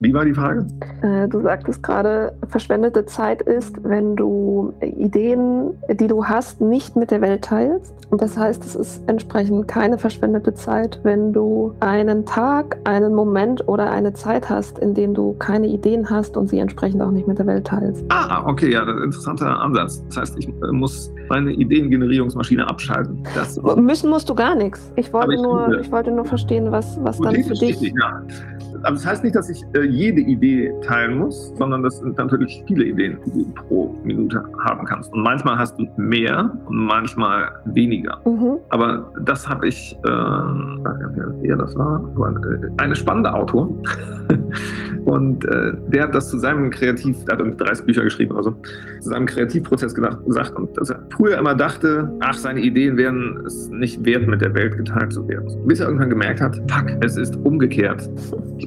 Wie war die Frage? Äh, du sagtest gerade, verschwendete Zeit ist, wenn du Ideen, die du hast, nicht mit der Welt teilst. Und das heißt, es ist entsprechend keine verschwendete Zeit, wenn du einen Tag, einen Moment oder eine Zeit hast, in dem du keine Ideen hast und sie entsprechend auch nicht mit der Welt teilst. Ah, okay, ja, das ist ein interessanter Ansatz. Das heißt, ich äh, muss meine Ideengenerierungsmaschine abschalten. Das Müssen musst du gar nichts. Ich wollte, ich nur, finde, ich wollte nur verstehen, was, was dann für dich. Richtig, ja. Aber das heißt nicht, dass ich äh, jede Idee teilen muss, sondern das sind natürlich viele Ideen, die du pro Minute haben kannst. Und manchmal hast du mehr und manchmal weniger. Mhm. Aber das habe ich, äh, wer das war, äh, eine spannende Autor. und äh, der hat das zu seinem Kreativ, der hat 30 Bücher geschrieben, also zu seinem Kreativprozess gedacht, gesagt und dass er früher immer dachte, ach, seine Ideen wären es nicht wert, mit der Welt geteilt zu werden. Bis er irgendwann gemerkt hat, fuck, es ist umgekehrt.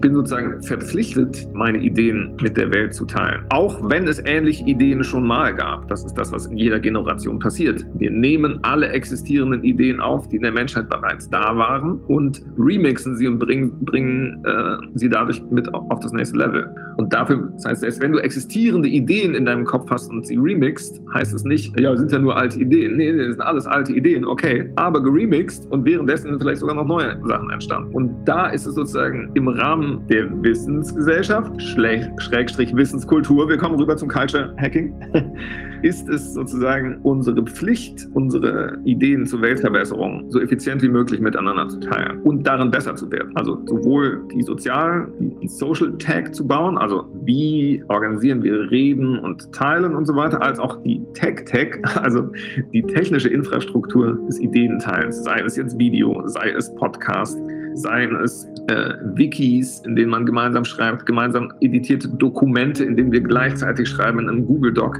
Ich bin sozusagen verpflichtet, meine Ideen mit der Welt zu teilen. Auch wenn es ähnliche Ideen schon mal gab. Das ist das, was in jeder Generation passiert. Wir nehmen alle existierenden Ideen auf, die in der Menschheit bereits da waren und remixen sie und bringen, bringen äh, sie dadurch mit auf das nächste Level. Und dafür, das heißt, selbst wenn du existierende Ideen in deinem Kopf hast und sie remixed, heißt es nicht, ja, sind ja nur alte Ideen. Nee, das sind alles alte Ideen, okay. Aber geremixed und währenddessen sind vielleicht sogar noch neue Sachen entstanden. Und da ist es sozusagen im Rahmen der Wissensgesellschaft, Schrägstrich Wissenskultur, wir kommen rüber zum Culture Hacking, ist es sozusagen unsere Pflicht, unsere Ideen zur Weltverbesserung so effizient wie möglich miteinander zu teilen und darin besser zu werden. Also sowohl die Sozial-, die Social Tag zu bauen, also wie organisieren wir Reden und Teilen und so weiter, als auch die Tech-Tech, also die technische Infrastruktur des Ideenteilens, sei es jetzt Video, sei es Podcast, seien es äh, Wikis, in denen man gemeinsam schreibt, gemeinsam editierte Dokumente, in denen wir gleichzeitig schreiben in einem Google Doc.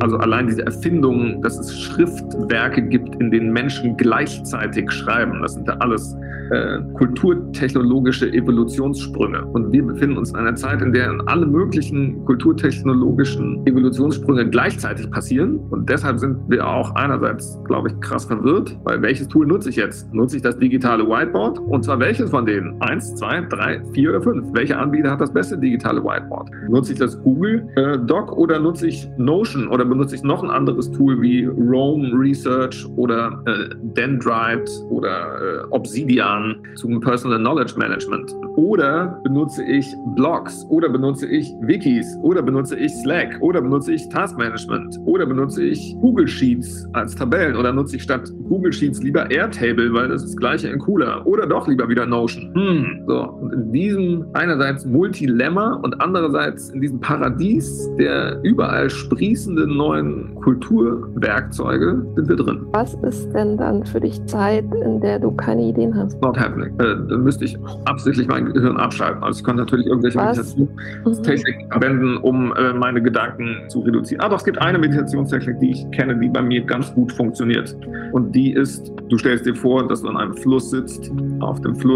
Also allein diese Erfindung, dass es Schriftwerke gibt, in denen Menschen gleichzeitig schreiben, das sind ja alles äh, kulturtechnologische Evolutionssprünge. Und wir befinden uns in einer Zeit, in der alle möglichen kulturtechnologischen Evolutionssprünge gleichzeitig passieren. Und deshalb sind wir auch einerseits, glaube ich, krass verwirrt, weil welches Tool nutze ich jetzt? Nutze ich das digitale Whiteboard? Und zwar welches von denen? Eins, zwei, drei, vier oder fünf? Welcher Anbieter hat das beste digitale Whiteboard? Nutze ich das Google äh, Doc oder nutze ich Notion oder benutze ich noch ein anderes Tool wie Rome Research oder äh, Dendrite oder äh, Obsidian zum Personal Knowledge Management? Oder benutze ich Blogs oder benutze ich Wikis oder benutze ich Slack oder benutze ich Task Management oder benutze ich Google Sheets als Tabellen oder nutze ich statt Google Sheets lieber Airtable, weil das ist das gleiche in cooler oder doch lieber wieder Notion. Hm. So, und in diesem einerseits Multilemma und andererseits in diesem Paradies der überall sprießenden neuen Kulturwerkzeuge sind wir drin. Was ist denn dann für dich Zeit, in der du keine Ideen hast? Not happening. Äh, da müsste ich absichtlich mein Gehirn abschalten. Also ich kann natürlich irgendwelche Meditationstechniken mhm. verwenden, um äh, meine Gedanken zu reduzieren. Aber es gibt eine Meditationstechnik, die ich kenne, die bei mir ganz gut funktioniert. Und die ist, du stellst dir vor, dass du an einem Fluss sitzt. Auf dem Fluss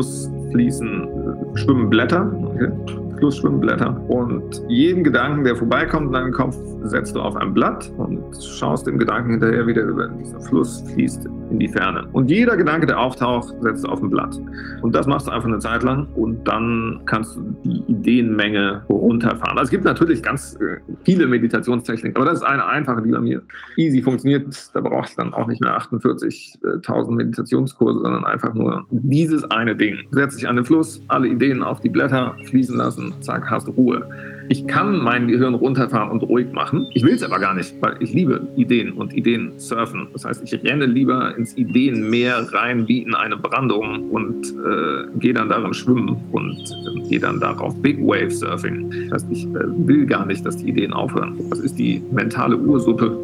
fließen, äh, schwimmen Blätter. Okay? Flussschwimmblätter. Und jeden Gedanken, der vorbeikommt in deinem Kopf, setzt du auf ein Blatt und schaust dem Gedanken hinterher, wie der über diesen Fluss fließt in die Ferne. Und jeder Gedanke, der auftaucht, setzt du auf ein Blatt. Und das machst du einfach eine Zeit lang und dann kannst du die Ideenmenge runterfahren. Also es gibt natürlich ganz äh, viele Meditationstechniken, aber das ist eine einfache, die bei mir easy funktioniert. Da brauche ich dann auch nicht mehr 48.000 Meditationskurse, sondern einfach nur dieses eine Ding. Setz dich an den Fluss, alle Ideen auf die Blätter fließen lassen, zack, hast du Ruhe. Ich kann mein Gehirn runterfahren und ruhig machen. Ich will es aber gar nicht, weil ich liebe Ideen und Ideen surfen. Das heißt, ich renne lieber ins Ideenmeer rein wie in eine Brandung und äh, gehe dann darin schwimmen und äh, gehe dann darauf Big Wave Surfing. Das heißt, ich äh, will gar nicht, dass die Ideen aufhören. Das ist die mentale Ursuppe,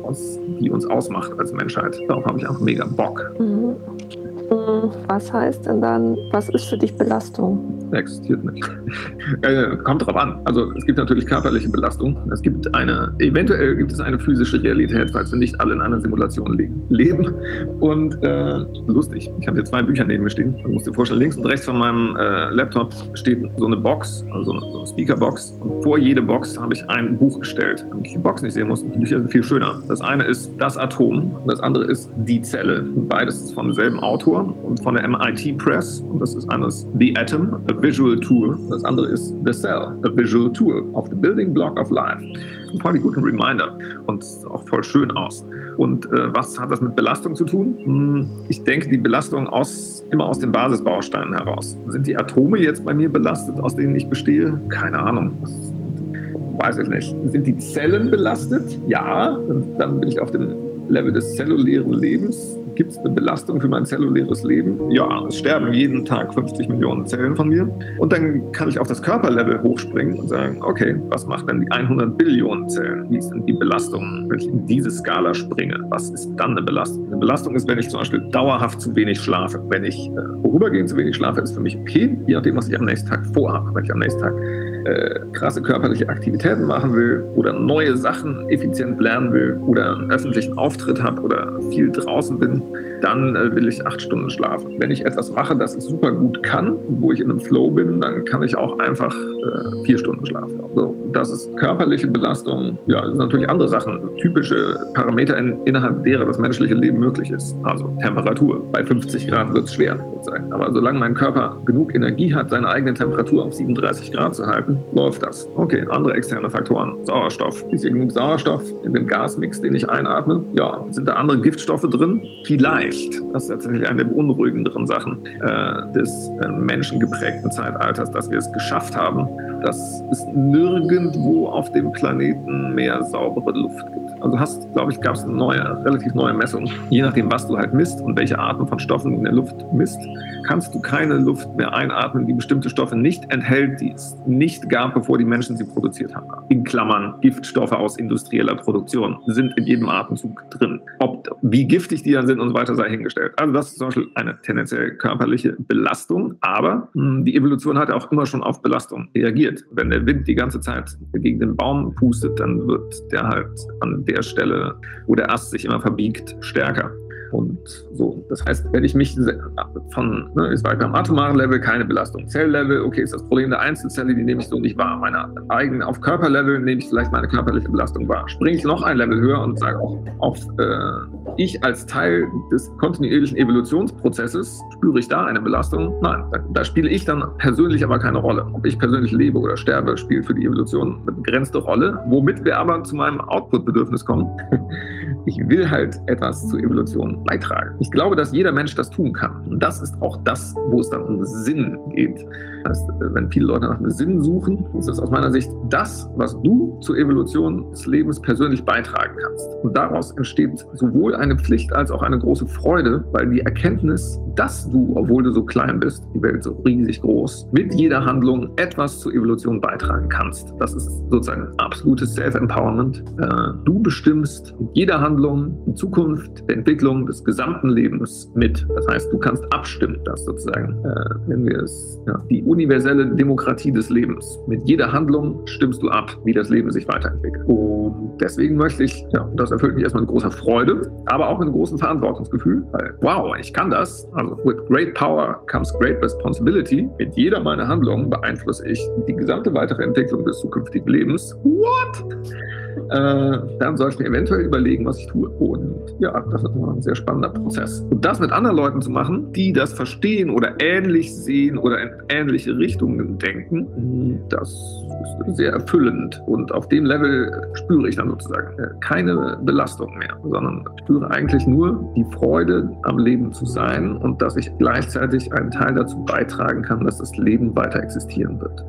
die uns ausmacht als Menschheit. Darauf habe ich einfach mega Bock. Mhm. Was heißt denn dann, was ist für dich Belastung? Existiert nicht. äh, kommt drauf an. Also es gibt natürlich körperliche Belastung. Es gibt eine, eventuell gibt es eine physische Realität, falls wir nicht alle in einer Simulation le leben. Und äh, lustig, ich habe hier zwei Bücher neben mir stehen. Du musst dir vorstellen, links und rechts von meinem äh, Laptop steht so eine Box, also so eine Speakerbox. Und vor jede Box habe ich ein Buch gestellt, damit ich die Box nicht sehen muss. Die Bücher sind viel schöner. Das eine ist das Atom, das andere ist die Zelle. Beides ist vom selben Autor. Und von der MIT Press. Und das ist eines The Atom, a Visual Tool. Das andere ist The Cell, a Visual Tool of the Building Block of Life. Ein voll guten Reminder und auch voll schön aus. Und äh, was hat das mit Belastung zu tun? Hm, ich denke, die Belastung aus, immer aus den Basisbausteinen heraus. Sind die Atome jetzt bei mir belastet, aus denen ich bestehe? Keine Ahnung. Weiß ich nicht. Sind die Zellen belastet? Ja. Dann bin ich auf dem Level des zellulären Lebens. Gibt es eine Belastung für mein zelluläres Leben? Ja, es sterben jeden Tag 50 Millionen Zellen von mir. Und dann kann ich auf das Körperlevel hochspringen und sagen, okay, was macht denn die 100 Billionen Zellen? Wie denn die Belastung, wenn ich in diese Skala springe? Was ist dann eine Belastung? Eine Belastung ist, wenn ich zum Beispiel dauerhaft zu wenig schlafe. Wenn ich äh, vorübergehend zu wenig schlafe, ist für mich okay, je nachdem, was ich am nächsten Tag vorhabe. Wenn ich am nächsten Tag äh, krasse körperliche Aktivitäten machen will oder neue Sachen effizient lernen will oder einen öffentlichen Auftritt habe oder viel draußen bin, dann äh, will ich acht Stunden schlafen. Wenn ich etwas mache, das ich super gut kann, wo ich in einem Flow bin, dann kann ich auch einfach äh, vier Stunden schlafen. Also, das ist körperliche Belastung. Ja, das sind natürlich andere Sachen, typische Parameter, in, innerhalb derer das menschliche Leben möglich ist. Also Temperatur. Bei 50 Grad wird es schwer, sozusagen. Aber solange mein Körper genug Energie hat, seine eigene Temperatur auf 37 Grad zu halten, läuft das. Okay, andere externe Faktoren. Sauerstoff. Ist hier genug Sauerstoff in dem Gasmix, den ich einatme? Ja. Sind da andere Giftstoffe drin? Vielleicht. Das ist tatsächlich eine der beunruhigenderen Sachen äh, des äh, menschengeprägten Zeitalters, dass wir es geschafft haben, dass es nirgendwo auf dem Planeten mehr saubere Luft gibt. Also hast, glaube ich, gab es eine neue, relativ neue Messung. Je nachdem, was du halt misst und welche Arten von Stoffen in der Luft misst, kannst du keine Luft mehr einatmen, die bestimmte Stoffe nicht enthält, die es nicht gab, bevor die Menschen sie produziert haben. In Klammern, Giftstoffe aus industrieller Produktion sind in jedem Atemzug drin. Ob, wie giftig die dann sind und so weiter sei hingestellt. Also das ist zum Beispiel eine tendenziell körperliche Belastung, aber mh, hm, die Evolution hat auch immer schon auf Belastung reagiert. Wenn der Wind die ganze Zeit gegen den Baum pustet, dann wird der halt an der Stelle, wo der Ast sich immer verbiegt, stärker. Und so, das heißt, wenn ich mich von, ne, ist weiter am atomaren Level keine Belastung. Zelllevel, okay, ist das Problem der Einzelzelle, die nehme ich so nicht wahr. Meine eigenen, auf Körperlevel nehme ich vielleicht meine körperliche Belastung wahr. Springe ich noch ein Level höher und sage auch, auf, äh, ich als Teil des kontinuierlichen Evolutionsprozesses, spüre ich da eine Belastung? Nein, da, da, spiele ich dann persönlich aber keine Rolle. Ob ich persönlich lebe oder sterbe, spielt für die Evolution eine begrenzte Rolle, womit wir aber zu meinem Output-Bedürfnis kommen. ich will halt etwas zur Evolution beitragen. Ich glaube, dass jeder Mensch das tun kann. Und das ist auch das, wo es dann um Sinn geht. Das heißt, wenn viele Leute nach einem Sinn suchen, ist das aus meiner Sicht das, was du zur Evolution des Lebens persönlich beitragen kannst. Und daraus entsteht sowohl eine Pflicht als auch eine große Freude, weil die Erkenntnis, dass du, obwohl du so klein bist, die Welt so riesig groß, mit jeder Handlung etwas zur Evolution beitragen kannst. Das ist sozusagen absolutes Self-Empowerment. Äh, du bestimmst mit jeder Handlung die Zukunft der Entwicklung des gesamten Lebens mit. Das heißt, du kannst abstimmen, dass sozusagen, äh, wenn wir es, ja, die universelle Demokratie des Lebens. Mit jeder Handlung stimmst du ab, wie das Leben sich weiterentwickelt. Und deswegen möchte ich, ja, das erfüllt mich erstmal mit großer Freude, aber auch mit einem großen Verantwortungsgefühl, weil, wow, ich kann das. Also, with great power comes great responsibility. Mit jeder meiner Handlungen beeinflusse ich die gesamte weitere Entwicklung des zukünftigen Lebens. What? Äh, dann soll ich mir eventuell überlegen, was ich tue. Und ja, das ist ein sehr spannender Prozess. Und das mit anderen Leuten zu machen, die das verstehen oder ähnlich sehen oder in ähnliche Richtungen denken, das ist sehr erfüllend. Und auf dem Level spüre ich dann sozusagen äh, keine Belastung mehr, sondern spüre eigentlich nur die Freude am Leben zu sein und dass ich gleichzeitig einen Teil dazu beitragen kann, dass das Leben weiter existieren wird.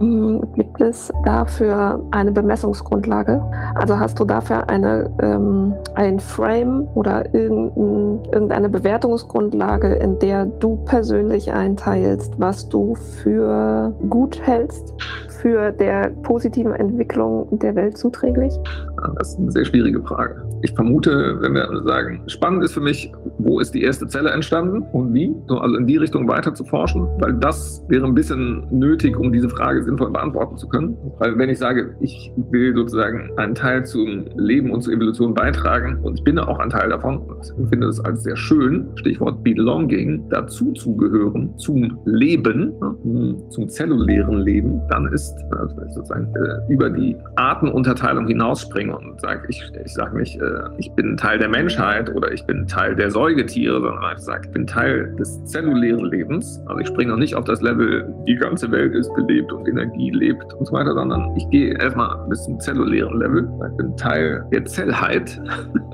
Gibt es dafür eine Bemessungsgrundlage? Also hast du dafür eine, ähm, ein Frame oder irgendein, irgendeine Bewertungsgrundlage, in der du persönlich einteilst, was du für gut hältst? für der positiven Entwicklung der Welt zuträglich? Das ist eine sehr schwierige Frage. Ich vermute, wenn wir sagen, spannend ist für mich, wo ist die erste Zelle entstanden und wie? Also in die Richtung weiter zu forschen, weil das wäre ein bisschen nötig, um diese Frage sinnvoll beantworten zu können. Weil wenn ich sage, ich will sozusagen einen Teil zum Leben und zur Evolution beitragen und ich bin auch ein Teil davon und finde es als sehr schön, Stichwort Belonging, dazu zu gehören, zum Leben, ne, zum zellulären Leben, dann ist also sozusagen äh, über die Artenunterteilung hinausspringen und sage, ich, ich sage mich, äh, äh, ich bin Teil der Menschheit oder ich bin Teil der Säugetiere, sondern ich sage, ich bin Teil des zellulären Lebens. Also ich springe noch nicht auf das Level, die ganze Welt ist belebt und Energie lebt und so weiter, sondern ich gehe erstmal bis zum zellulären Level. Ich bin Teil der Zellheit.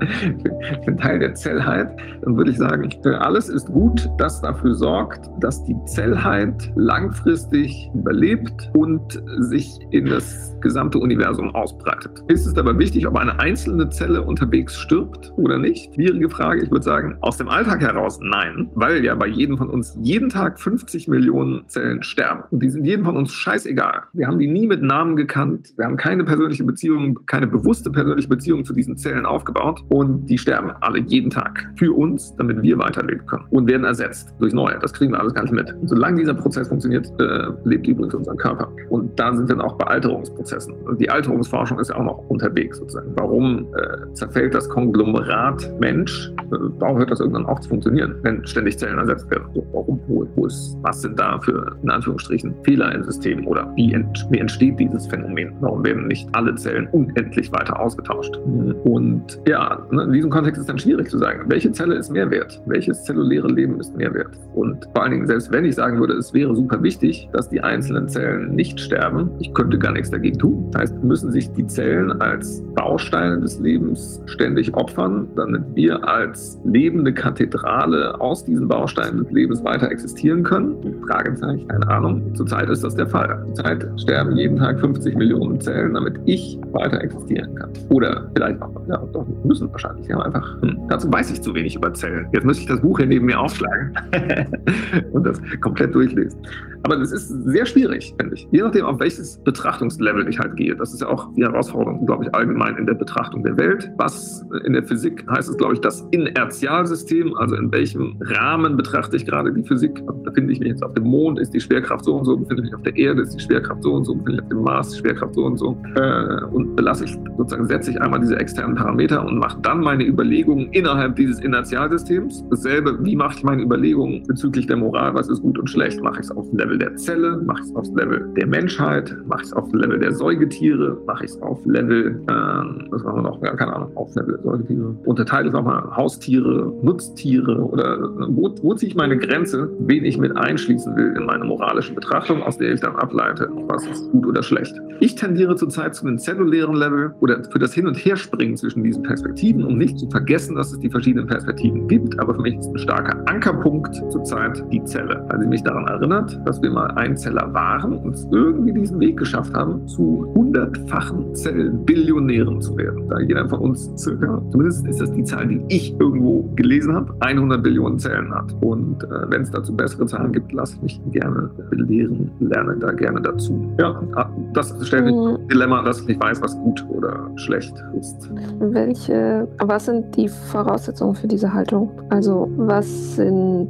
ich bin Teil der Zellheit. Dann würde ich sagen, alles ist gut, das dafür sorgt, dass die Zellheit langfristig überlebt und sich in das gesamte Universum ausbreitet. Ist es aber wichtig, ob eine einzelne Zelle unterwegs stirbt oder nicht? Schwierige Frage. Ich würde sagen, aus dem Alltag heraus nein, weil ja bei jedem von uns jeden Tag 50 Millionen Zellen sterben. Und die sind jedem von uns scheißegal. Wir haben die nie mit Namen gekannt. Wir haben keine persönliche Beziehung, keine bewusste persönliche Beziehung zu diesen Zellen aufgebaut. Und die sterben alle jeden Tag für uns, damit wir weiterleben können. Und werden ersetzt durch neue. Das kriegen wir alles gar nicht mit. Und solange dieser Prozess funktioniert, äh, lebt übrigens unser Körper. Und da sind dann auch bei Alterungsprozessen. Also die Alterungsforschung ist ja auch noch unterwegs sozusagen. Warum äh, zerfällt das Konglomerat Mensch? Äh, warum hört das irgendwann auf zu funktionieren, wenn ständig Zellen ersetzt werden? Warum? Wo, wo ist, was sind da für, in Anführungsstrichen, Fehler im System? Oder wie, ent, wie entsteht dieses Phänomen? Warum werden nicht alle Zellen unendlich weiter ausgetauscht? Und ja, ne, in diesem Kontext ist dann schwierig zu sagen, welche Zelle ist mehr wert? Welches zelluläre Leben ist mehr wert? Und vor allen Dingen, selbst wenn ich sagen würde, es wäre super wichtig, dass die einzelnen Zellen nicht sterben, ich könnte gar nichts dagegen tun. Das heißt, müssen sich die Zellen als Bausteine des Lebens ständig opfern, damit wir als lebende Kathedrale aus diesen Bausteinen des Lebens weiter existieren können? Fragezeichen, keine Ahnung. Zurzeit ist das der Fall. Zurzeit sterben jeden Tag 50 Millionen Zellen, damit ich weiter existieren kann. Oder vielleicht auch, ja, doch, müssen wahrscheinlich. Ja, einfach. Hm. Dazu weiß ich zu wenig über Zellen. Jetzt müsste ich das Buch hier neben mir aufschlagen und das komplett durchlesen. Aber das ist sehr schwierig, finde ich. Je nachdem, auf welches Betrachtungslevel ich halt gehe. Das ist ja auch die Herausforderung, glaube ich, allgemein in der Betrachtung der Welt. Was in der Physik heißt es, glaube ich, das Inertialsystem, also in welchem Rahmen betrachte ich gerade die Physik. Befinde ich mich jetzt auf dem Mond, ist die Schwerkraft so und so, befinde ich mich auf der Erde, ist die Schwerkraft so und so, befinde ich auf dem Mars, Schwerkraft so und so. Äh, und belasse ich sozusagen, setze ich einmal diese externen Parameter und mache dann meine Überlegungen innerhalb dieses Inertialsystems. Dasselbe, wie mache ich meine Überlegungen bezüglich der Moral, was ist gut und schlecht, mache ich es auf dem Level der Zelle, mache ich es auf dem Level der Menschheit, mache ich es auf dem Level der Säugetiere, mache ich es auf Level, ähm, was machen wir noch, ja, keine Ahnung, auf Level der Säugetiere, unterteile es nochmal Haustiere, Nutztiere oder wo, wo ziehe ich meine Grenze, wen ich mit einschließen will in meine moralische Betrachtung, aus der ich dann ableite, was ist gut oder schlecht. Ich tendiere zurzeit zu einem zellulären Level oder für das Hin- und Herspringen zwischen diesen Perspektiven, um nicht zu vergessen, dass es die verschiedenen Perspektiven gibt, aber für mich ist ein starker Ankerpunkt zurzeit die Zelle, weil sie mich daran erinnert, dass wir mal Einzeller waren und es irgendwie diesen Weg geschafft haben, zu hundertfachen Zellbillionären zu werden. Da jeder von uns circa, zumindest ist das die Zahl, die ich irgendwo gelesen habe, 100 Billionen Zellen hat. Und äh, wenn es dazu bessere Zahlen gibt, lasse ich mich gerne belehren, lerne da gerne dazu. Ja, ah, das stellt mich mhm. ein Dilemma, dass ich nicht weiß, was gut oder schlecht ist. Welche, was sind die Voraussetzungen für diese Haltung? Also was sind,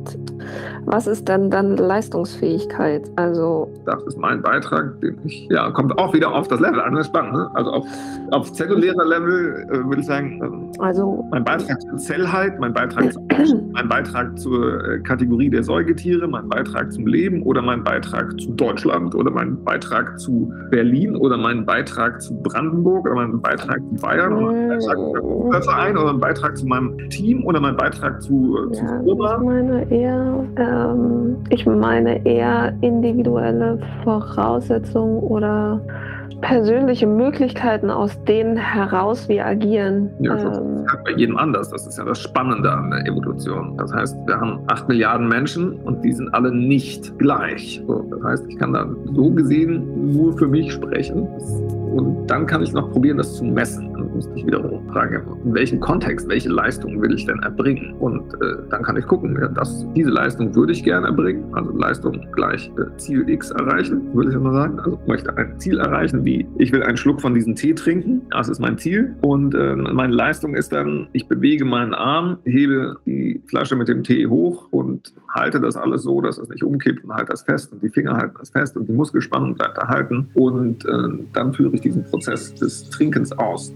was ist dann dann Leistungsfähigkeit? Also das ist mein Beitrag, den ich, ja, kommt auch wieder auf das Level an, das ist spannend. Ne? Also auf, auf zellulärer Level äh, würde ich sagen, ähm, also mein Beitrag zur Zellheit, mein Beitrag, zu, mein Beitrag zur äh, Kategorie der Säugetiere, mein Beitrag zum Leben oder mein Beitrag zu Deutschland oder mein Beitrag zu Berlin oder mein Beitrag zu Brandenburg oder mein Beitrag zu Bayern oder mein Beitrag zu Verein oder mein Beitrag zu meinem Team oder mein Beitrag zu, äh, zu ja, Firma. Ich meine eher, ähm, ich meine eher individuelle Voraussetzungen oder persönliche Möglichkeiten, aus denen heraus wir agieren. Ja, das ähm, ist bei jedem anders. Das ist ja das Spannende an der Evolution. Das heißt, wir haben acht Milliarden Menschen und die sind alle nicht gleich. So, das heißt, ich kann da so gesehen nur für mich sprechen. Und dann kann ich noch probieren, das zu messen. Müsste ich wiederum fragen, in welchem Kontext, welche Leistung will ich denn erbringen? Und äh, dann kann ich gucken, ja, das, diese Leistung würde ich gerne erbringen. Also Leistung gleich äh, Ziel X erreichen, würde ich immer sagen. Also möchte ein Ziel erreichen, wie ich will einen Schluck von diesem Tee trinken. Das ist mein Ziel. Und äh, meine Leistung ist dann, ich bewege meinen Arm, hebe die Flasche mit dem Tee hoch und halte das alles so, dass es nicht umkippt und halte das fest und die Finger halten das fest und die Muskelspannung bleibt erhalten und äh, dann führe ich diesen Prozess des Trinkens aus.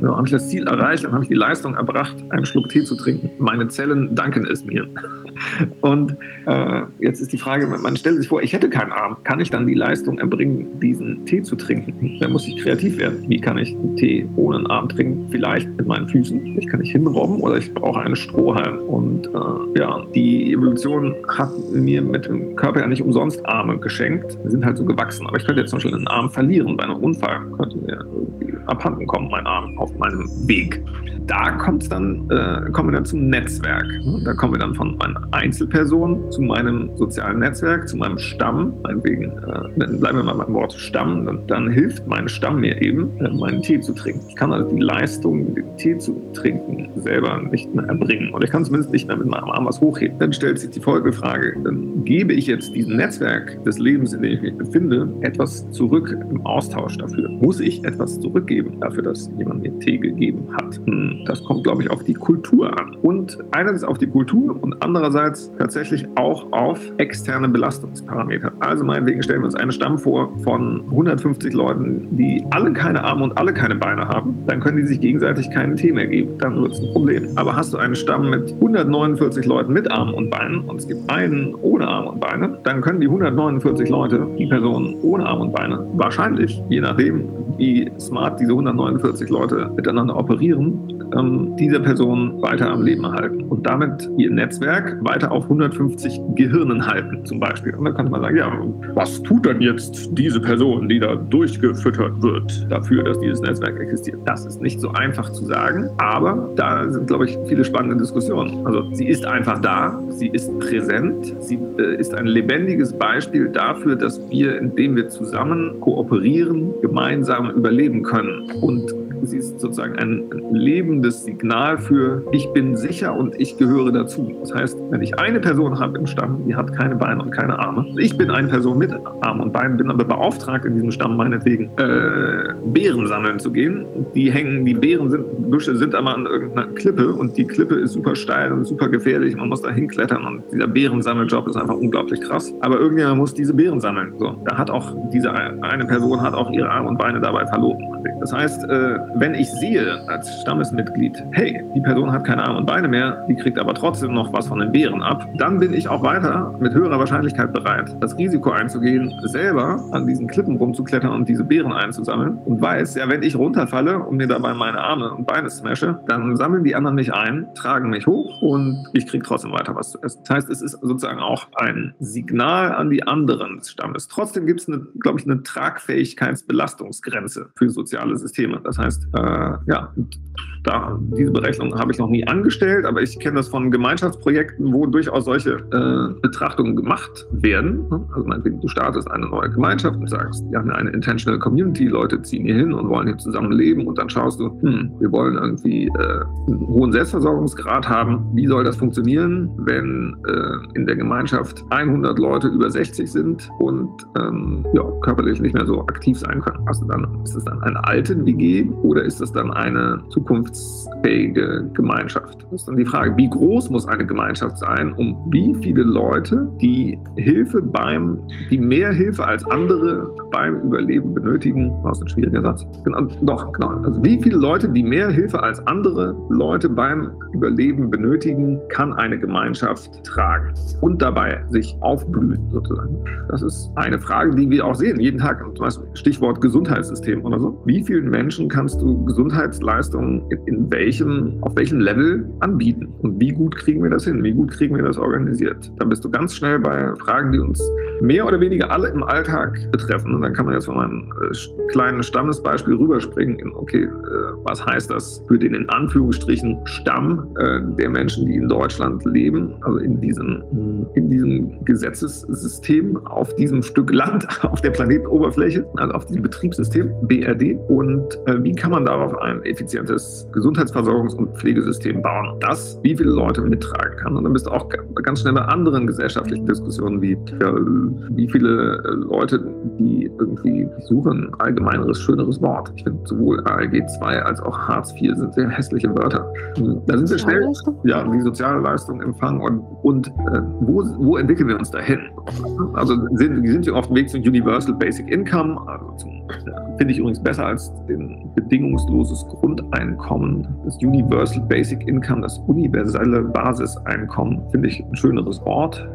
Ja, habe ich das Ziel erreicht, dann habe ich die Leistung erbracht, einen Schluck Tee zu trinken. Meine Zellen danken es mir. Und äh, jetzt ist die Frage, man stellt sich vor, ich hätte keinen Arm. Kann ich dann die Leistung erbringen, diesen Tee zu trinken? Dann muss ich kreativ werden. Wie kann ich einen Tee ohne einen Arm trinken? Vielleicht mit meinen Füßen. Ich kann nicht hinrobben oder ich brauche einen Strohhalm. Und äh, ja, die Evolution hat mir mit dem Körper ja nicht umsonst Arme geschenkt. Die sind halt so gewachsen. Aber ich könnte jetzt zum Beispiel einen Arm verlieren bei einem Unfall. Könnte mir irgendwie abhanden kommen, mein Arm auf meinem Weg. Da kommt dann, äh, kommen wir dann zum Netzwerk. Da kommen wir dann von meiner Einzelperson zu meinem sozialen Netzwerk, zu meinem Stamm. Meinetwegen, äh, bleiben wir mal beim Wort Stamm. Dann, dann hilft mein Stamm mir eben, äh, meinen Tee zu trinken. Ich kann also die Leistung, den Tee zu trinken, selber nicht mehr erbringen. Oder ich kann zumindest nicht mehr mit meinem Arm was hochheben. Dann stellt sich die Folgefrage, dann gebe ich jetzt diesem Netzwerk des Lebens, in dem ich mich befinde, etwas zurück im Austausch dafür. Muss ich etwas zurückgeben dafür, dass jemand mir Tee gegeben hat? Hm, das kommt, glaube ich, auf die Kultur an. Und einerseits auf die Kultur und andererseits tatsächlich auch auf externe Belastungsparameter. Also meinetwegen stellen wir uns einen Stamm vor von 150 Leuten, die alle keine Arme und alle keine Beine haben. Dann können die sich gegenseitig keinen Tee mehr geben. Dann wird es ein Problem. Aber hast du einen Stamm mit 149 Leuten mit Armen und Beinen und es gibt einen ohne Arme und Beine, dann können die 149 Leute, die Personen ohne Arme und Beine, wahrscheinlich, je nachdem, wie smart diese 149 Leute miteinander operieren, ähm, dieser Person weiter am Leben erhalten und damit ihr Netzwerk weiter auf 150 Gehirnen halten, zum Beispiel. Und dann könnte man sagen, ja, was tut denn jetzt diese Person, die da durchgefüttert wird, dafür, dass dieses Netzwerk existiert? Das ist nicht so einfach zu sagen, aber da sind, glaube ich, viele spannende Diskussionen. Also sie ist einfach da, sie ist präsent, sie äh, ist ein lebendiges Beispiel dafür, dass wir, indem wir zusammen kooperieren, gemeinsam überleben können. Und sie ist sozusagen ein lebendes Signal für ich bin sicher und ich gehöre dazu. Das heißt, wenn ich eine Person habe im Stamm, die hat keine Beine und keine Arme, ich bin eine Person mit Armen und Beinen, bin aber beauftragt in diesem Stamm meinetwegen äh, Beeren sammeln zu gehen. Die hängen, die Beeren sind, Büsche sind aber an irgendeiner Klippe und die Klippe ist super steil und super gefährlich. Man muss da hinklettern und dieser Beerensammeljob ist einfach unglaublich krass. Aber irgendjemand muss diese Beeren sammeln. So, da hat auch diese eine Person hat auch ihre Arme und Beine dabei verloren. Das heißt, äh, wenn ich sehe als Stammesmitglied, hey, die Person hat keine Arme und Beine mehr, die kriegt aber trotzdem noch was von den Bären ab, dann bin ich auch weiter mit höherer Wahrscheinlichkeit bereit, das Risiko einzugehen, selber an diesen Klippen rumzuklettern und diese Beeren einzusammeln und weiß, ja, wenn ich runterfalle und mir dabei meine Arme und Beine smashe, dann sammeln die anderen mich ein, tragen mich hoch und ich kriege trotzdem weiter was zu essen. Das heißt, es ist sozusagen auch ein Signal an die anderen des Stammes. Trotzdem gibt es, glaube ich, eine Tragfähigkeitsbelastungsgrenze für soziale Systeme. Das heißt, äh, ja, da, diese Berechnung habe ich noch nie angestellt, aber ich kenne das von Gemeinschaftsprojekten, wo durchaus solche äh, Betrachtungen gemacht werden. Also meinetwegen, du startest eine neue Gemeinschaft und sagst, wir haben eine Intentional Community, Leute ziehen hier hin und wollen hier zusammen leben und dann schaust du, hm, wir wollen irgendwie äh, einen hohen Selbstversorgungsgrad haben. Wie soll das funktionieren, wenn äh, in der Gemeinschaft 100 Leute über 60 sind und ähm, ja, körperlich nicht mehr so aktiv sein können? Also dann, ist es dann eine alte WG oder ist es dann eine zukunftsfähige Gemeinschaft? Das ist dann die Frage, wie groß muss eine Gemeinschaft sein, um wie viele Leute, die Hilfe beim, die mehr Hilfe als andere beim Überleben benötigen, das ist ein schwieriger Satz, genau, doch, genau, also wie viele Leute, die mehr Hilfe als andere Leute beim Überleben benötigen, kann eine Gemeinschaft tragen und dabei sich aufblühen sozusagen. Das ist eine Frage, die wir auch sehen, jeden Tag, zum Beispiel Stichwort Gesundheitssystem oder so. Wie vielen Menschen kannst du Gesundheitsleistungen in, in welchem, auf welchem Level anbieten. Und wie gut kriegen wir das hin? Wie gut kriegen wir das organisiert? Dann bist du ganz schnell bei Fragen, die uns mehr oder weniger alle im Alltag betreffen. Und dann kann man jetzt von meinem äh, kleinen Stammesbeispiel rüberspringen in, okay, äh, was heißt das für den in Anführungsstrichen Stamm äh, der Menschen, die in Deutschland leben, also in diesem, in diesem Gesetzessystem, auf diesem Stück Land, auf der Planetenoberfläche, also auf diesem Betriebssystem, BRD. Und wie kann man darauf ein effizientes Gesundheitsversorgungs- und Pflegesystem bauen, das wie viele Leute mittragen kann. Und dann bist du auch ganz schnell bei anderen gesellschaftlichen Diskussionen wie, ja, wie viele Leute, die irgendwie suchen, allgemeineres, schöneres Wort. Ich finde sowohl ALG 2 als auch Hartz IV sind sehr hässliche Wörter. Da sind wir schnell, ja, die soziale Leistung empfangen und, und äh, wo, wo entwickeln wir uns dahin? Also sind, sind wir auf dem Weg zum Universal Basic Income, also zum Finde ich übrigens besser als den bedingungsloses Grundeinkommen. Das Universal Basic Income, das universelle Basiseinkommen, finde ich ein schöneres Wort.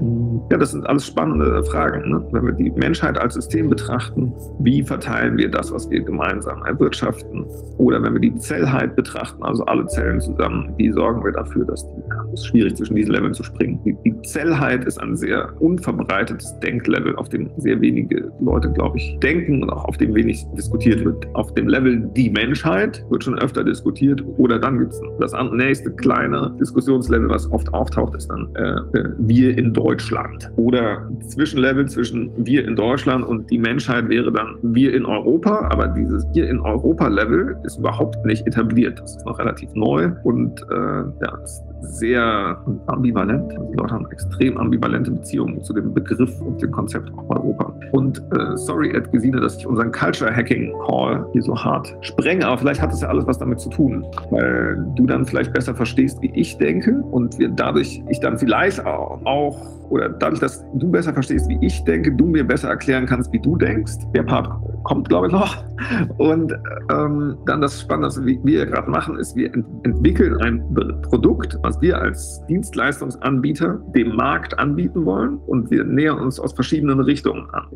Ja, das sind alles spannende Fragen. Ne? Wenn wir die Menschheit als System betrachten, wie verteilen wir das, was wir gemeinsam erwirtschaften? Oder wenn wir die Zellheit betrachten, also alle Zellen zusammen, wie sorgen wir dafür, dass die, es ist schwierig zwischen diesen Leveln zu springen. Die, die Zellheit ist ein sehr unverbreitetes Denklevel, auf dem sehr wenige Leute, glaube ich, denken und auch auf dem wenig diskutiert wird. Auf dem Level die Menschheit wird schon öfter diskutiert oder dann gibt es das nächste kleine Diskussionslevel, was oft auftaucht, ist dann äh, äh, wir in Deutschland. Oder Zwischenlevel zwischen wir in Deutschland und die Menschheit wäre dann wir in Europa, aber dieses wir in Europa-Level ist überhaupt nicht etabliert. Das ist noch relativ neu und äh, ja, ist sehr ambivalent. Die Leute haben extrem ambivalente Beziehungen zu dem Begriff und dem Konzept Europa. Und äh, sorry, Ed Gesine, dass ich unseren Culture Hacking Hall hier so hart sprenge, aber vielleicht hat das ja alles was damit zu tun, weil du dann vielleicht besser verstehst, wie ich denke und wir dadurch ich dann vielleicht auch oder dadurch, dass du besser verstehst, wie ich denke, du mir besser erklären kannst, wie du denkst. Der Part kommt, glaube ich, noch. Und ähm, dann das Spannende, was wir gerade machen, ist, wir ent entwickeln ein Produkt, was wir als Dienstleistungsanbieter dem Markt anbieten wollen. Und wir nähern uns aus verschiedenen Richtungen an.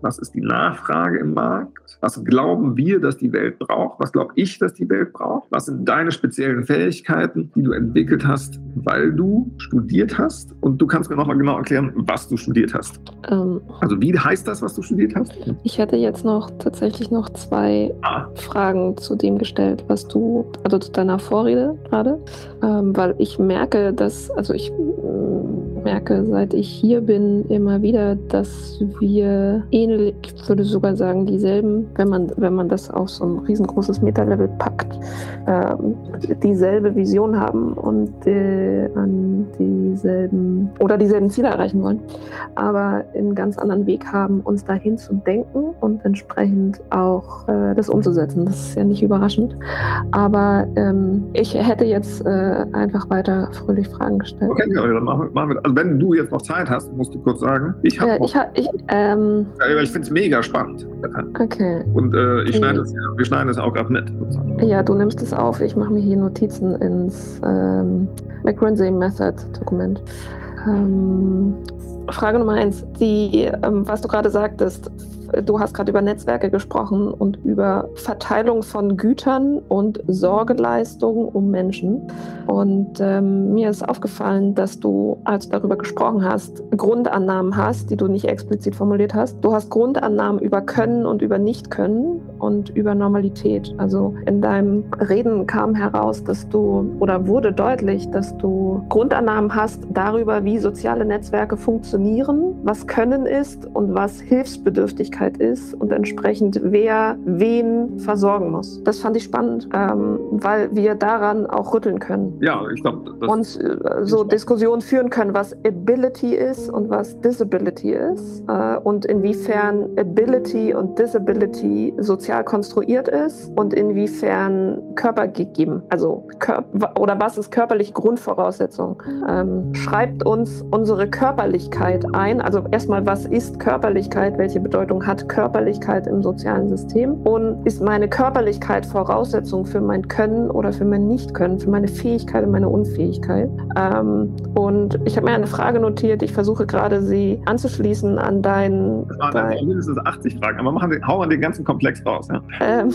Was ist die Nachfrage im Markt? Was glauben wir, dass die Welt braucht? Was glaube ich, dass die Welt braucht? Was sind deine speziellen Fähigkeiten, die du entwickelt hast, weil du studiert hast? Und du kannst mir nochmal genau erklären, was du studiert hast. Ähm, also wie heißt das, was du studiert hast? Ich hätte jetzt noch tatsächlich noch zwei ah. Fragen zu dem gestellt, was du, also zu deiner Vorrede gerade, ähm, weil ich merke, dass, also ich äh, merke, seit ich hier bin, immer wieder, dass wir ähnlich, ich würde sogar sagen, dieselben, wenn man, wenn man das auf so ein riesengroßes Meta-Level packt, ähm, dieselbe Vision haben und äh, an dieselben oder dieselben Ziele erreichen wollen, aber einen ganz anderen Weg haben, uns dahin zu denken und entsprechend auch äh, das umzusetzen. Das ist ja nicht überraschend. Aber ähm, ich hätte jetzt äh, einfach weiter fröhlich Fragen gestellt. Okay, ja, dann machen wir, machen wir, Also wenn du jetzt noch Zeit hast, musst du kurz sagen. Ich habe äh, ich, ich, ähm, ja, ich finde es mega spannend. Okay. Und äh, ich schneide das, wir schneiden das auch gerade mit. Ja, du nimmst es auf. Ich mache mir hier Notizen ins ähm, McRansey Method Dokument. Ähm, Frage Nummer eins, die, ähm, was du gerade sagtest, du hast gerade über Netzwerke gesprochen und über Verteilung von Gütern und Sorgeleistungen um Menschen. Und ähm, mir ist aufgefallen, dass du, als du darüber gesprochen hast, Grundannahmen hast, die du nicht explizit formuliert hast. Du hast Grundannahmen über Können und über Nicht-Können und über Normalität. Also in deinem Reden kam heraus, dass du oder wurde deutlich, dass du Grundannahmen hast darüber, wie soziale Netzwerke funktionieren, was Können ist und was Hilfsbedürftigkeit ist und entsprechend wer wen versorgen muss. Das fand ich spannend, ähm, weil wir daran auch rütteln können. Ja, ich glaube, und äh, so Diskussionen führen können, was Ability ist und was Disability ist äh, und inwiefern Ability und Disability sozial sozial konstruiert ist und inwiefern Körper gegeben, also oder was ist körperliche Grundvoraussetzung? Ähm, schreibt uns unsere Körperlichkeit ein. Also erstmal, was ist Körperlichkeit? Welche Bedeutung hat Körperlichkeit im sozialen System? Und ist meine Körperlichkeit Voraussetzung für mein Können oder für mein Nicht-Können, für meine Fähigkeit und meine Unfähigkeit? Ähm, und ich habe mir eine Frage notiert. Ich versuche gerade, sie anzuschließen an deinen. Das waren dein, mindestens 80 Fragen, aber machen, hauen wir den ganzen Komplex raus raus. Ja. Ähm,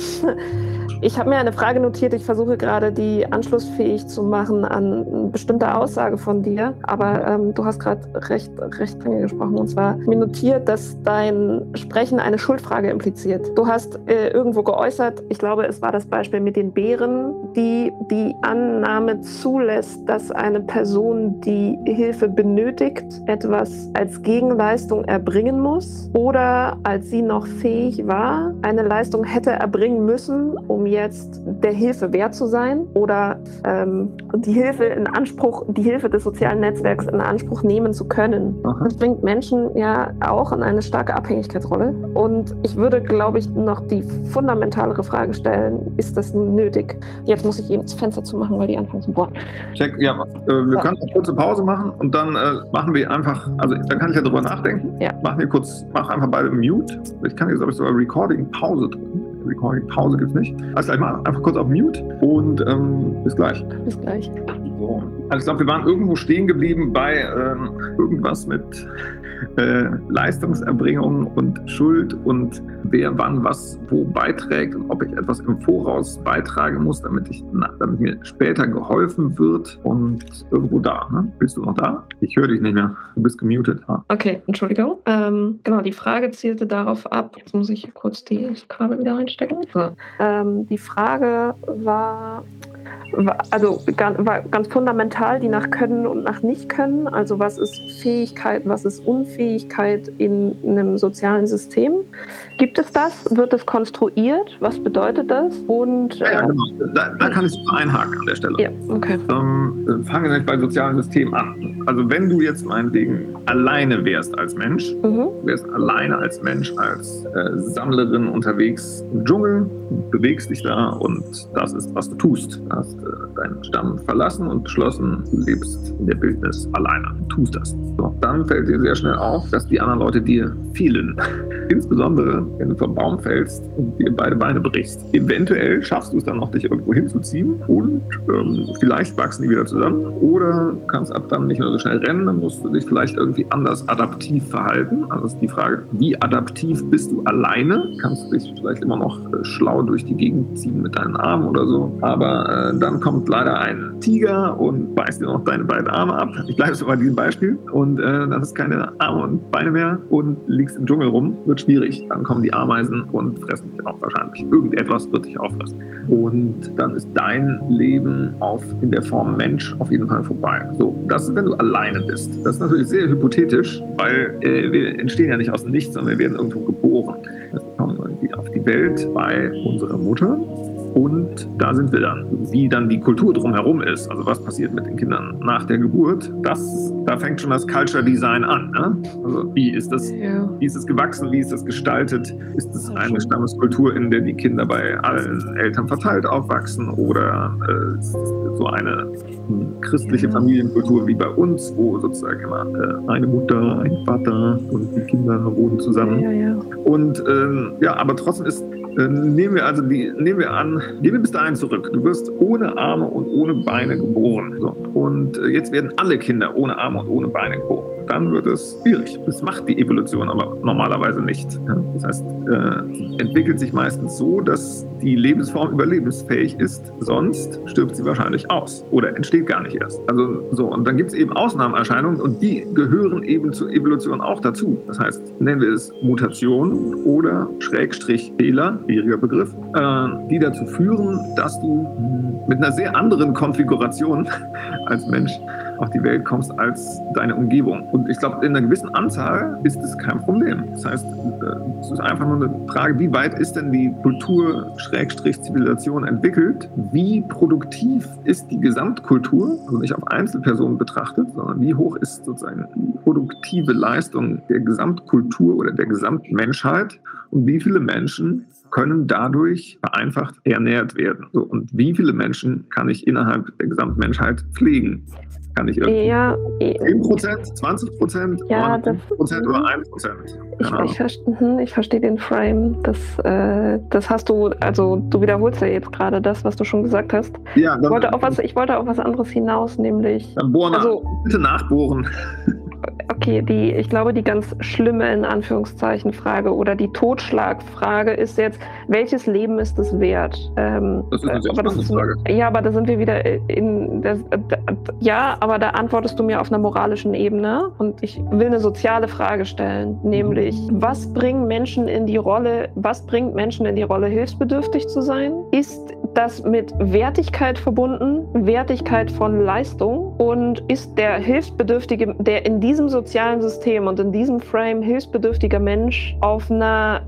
ich habe mir eine Frage notiert. Ich versuche gerade, die anschlussfähig zu machen an eine bestimmte Aussage von dir. Aber ähm, du hast gerade recht, recht dringend gesprochen. Und zwar mir notiert, dass dein Sprechen eine Schuldfrage impliziert. Du hast äh, irgendwo geäußert, ich glaube, es war das Beispiel mit den Bären, die die Annahme zulässt, dass eine Person, die Hilfe benötigt, etwas als Gegenleistung erbringen muss oder als sie noch fähig war, eine Leistung hätte erbringen müssen, um jetzt der Hilfe wert zu sein oder ähm, die Hilfe in Anspruch, die Hilfe des sozialen Netzwerks in Anspruch nehmen zu können. Aha. Das bringt Menschen ja auch in eine starke Abhängigkeitsrolle. Und ich würde, glaube ich, noch die fundamentalere Frage stellen, ist das nötig? Jetzt muss ich eben das Fenster zu machen, weil die anfangen zu bohren. Check, ja, äh, wir so. können eine kurze Pause machen und dann äh, machen wir einfach, also dann kann ich ja drüber nachdenken. Ja. Machen wir kurz, mach einfach beide Mute. Ich kann jetzt, glaube ich, sogar Recording Pause drücken. Recording Pause gibt es nicht. Also gleich mal einfach kurz auf Mute und ähm, bis gleich. Bis gleich. So. Also ich glaube, wir waren irgendwo stehen geblieben bei ähm, irgendwas mit äh, Leistungserbringung und Schuld und wer wann was wo beiträgt und ob ich etwas im Voraus beitragen muss, damit, ich, damit mir später geholfen wird und irgendwo da. Ne? Bist du noch da? Ich höre dich nicht mehr. Du bist gemutet. Ha? Okay, Entschuldigung. Ähm, genau, die Frage zielte darauf ab. Jetzt muss ich kurz die Kabel wieder reinstecken. So. Ähm, die Frage war, also war ganz fundamental die nach Können und nach Nicht-Können. Also was ist Fähigkeit, was ist Unfähigkeit in einem sozialen System? Gibt es das? Wird es konstruiert? Was bedeutet das? Und, ja, ja äh, genau. Da, da, kann ich einhaken an der Stelle. Ja, okay. Ähm, fangen wir bei sozialen Systemen an. Also wenn du jetzt meinetwegen alleine wärst als Mensch, mhm. wärst alleine als Mensch, als äh, Sammlerin unterwegs im Dschungel, bewegst dich da und das ist, was du tust. Du hast äh, deinen Stamm verlassen und beschlossen, du lebst in der Bildnis alleine. Du tust das. So, dann fällt dir sehr schnell auf, dass die anderen Leute dir fehlen. Insbesondere, wenn du vom Baum fällst und dir beide Beine brichst. Eventuell schaffst du es dann noch, dich irgendwo hinzuziehen und ähm, vielleicht wachsen die wieder zusammen. Oder kannst ab dann nicht mehr so schnell rennen, dann musst du dich vielleicht irgendwie anders adaptiv verhalten. Also ist die Frage, wie adaptiv bist du alleine? Kannst du dich vielleicht immer noch äh, schlau durch die Gegend ziehen mit deinen Armen oder so. Aber äh, dann kommt leider ein Tiger und beißt dir noch deine beiden Arme ab. Ich bleibe so bei diesem Beispiel. Und äh, dann hast du keine Arme und Beine mehr und liegst im Dschungel rum. Wird schwierig. Dann kommen die Ameisen und fressen dich auch wahrscheinlich. Irgendetwas wird dich auffressen. Und dann ist dein Leben auf, in der Form Mensch auf jeden Fall vorbei. So, das ist, wenn du alleine bist. Das ist natürlich sehr hypothetisch, weil äh, wir entstehen ja nicht aus dem Nichts, sondern wir werden irgendwo geboren. Wir kommen irgendwie auf die Welt bei unserer Mutter und da sind wir dann. Wie dann die Kultur drumherum ist, also was passiert mit den Kindern nach der Geburt, das, da fängt schon das Culture Design an. Ne? Also wie ist das, ja. wie ist es gewachsen, wie ist das gestaltet? Ist es eine Stammeskultur, in der die Kinder bei allen Eltern verteilt aufwachsen oder äh, so eine christliche ja. Familienkultur wie bei uns, wo sozusagen immer äh, eine Mutter, ein Vater und die Kinder wohnen zusammen. Ja, und ähm, ja, aber trotzdem ist nehmen wir also die, nehmen wir an, gehen wir bis dahin zurück. Du wirst ohne Arme und ohne Beine geboren. So. Und äh, jetzt werden alle Kinder ohne Arme und ohne Beine geboren dann wird es schwierig. Das macht die Evolution aber normalerweise nicht. Das heißt, äh, entwickelt sich meistens so, dass die Lebensform überlebensfähig ist, sonst stirbt sie wahrscheinlich aus oder entsteht gar nicht erst. Also so, und dann gibt es eben Ausnahmeerscheinungen und die gehören eben zur Evolution auch dazu. Das heißt, nennen wir es Mutation oder Schrägstrich Fehler, schwieriger Begriff, äh, die dazu führen, dass du mit einer sehr anderen Konfiguration als Mensch auf die Welt kommst als deine Umgebung. Und ich glaube, in einer gewissen Anzahl ist es kein Problem. Das heißt, äh, es ist einfach nur eine Frage, wie weit ist denn die Kultur, Schrägstrich, Zivilisation entwickelt? Wie produktiv ist die Gesamtkultur, also nicht auf Einzelpersonen betrachtet, sondern wie hoch ist sozusagen die produktive Leistung der Gesamtkultur oder der Gesamtmenschheit? Und wie viele Menschen können dadurch vereinfacht ernährt werden. So, und wie viele Menschen kann ich innerhalb der Gesamtmenschheit pflegen? Kann ich irgendwie ja, 10 Prozent, 20 Prozent, ja, Prozent oder 1 Prozent? Ich, ich, verstehe, mhm, ich verstehe den Frame. Das, äh, das hast du, also du wiederholst ja jetzt gerade das, was du schon gesagt hast. Ja, dann, ich, wollte auf was, ich wollte auf was anderes hinaus, nämlich. Dann bohren also, bitte nachbohren. Okay, die, ich glaube, die ganz schlimme in Anführungszeichen Frage oder die Totschlagfrage ist jetzt, welches Leben ist es wert? Ähm, das ist eine sehr aber ist, Frage. Ja, aber da sind wir wieder in das, ja, aber da antwortest du mir auf einer moralischen Ebene und ich will eine soziale Frage stellen, nämlich was bringen Menschen in die Rolle, was bringt Menschen in die Rolle, hilfsbedürftig zu sein? Ist das mit Wertigkeit verbunden, Wertigkeit von Leistung und ist der Hilfsbedürftige, der in diesem sozialen System und in diesem Frame hilfsbedürftiger Mensch auf einer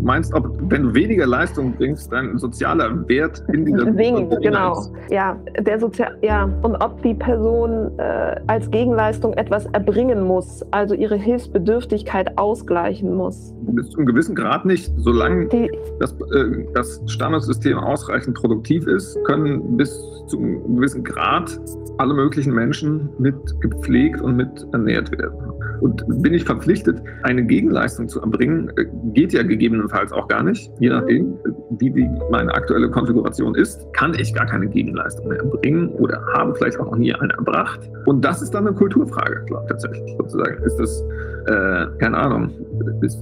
meinst, ob wenn du weniger Leistung bringst, dein sozialer Wert in dieser Sinkt, genau. Ja, der Sozial ja, und ob die Person äh, als Gegenleistung etwas erbringen muss, also ihre Hilfsbedürftigkeit ausgleichen muss. Bis zu einem gewissen Grad nicht. Solange die, das, äh, das Standardsystem ausreichend produktiv ist, können bis zu einem gewissen Grad alle möglichen Menschen mit gepflegt und mit ernährt werden. Und bin ich verpflichtet, eine Gegenleistung zu erbringen, äh, geht ja gegebenenfalls auch gar nicht. Je nachdem, wie die, meine aktuelle Konfiguration ist, kann ich gar keine Gegenleistung mehr erbringen oder habe vielleicht auch noch nie eine erbracht. Und das ist dann eine Kulturfrage, glaube ich, tatsächlich sozusagen. Ist das, äh, keine Ahnung,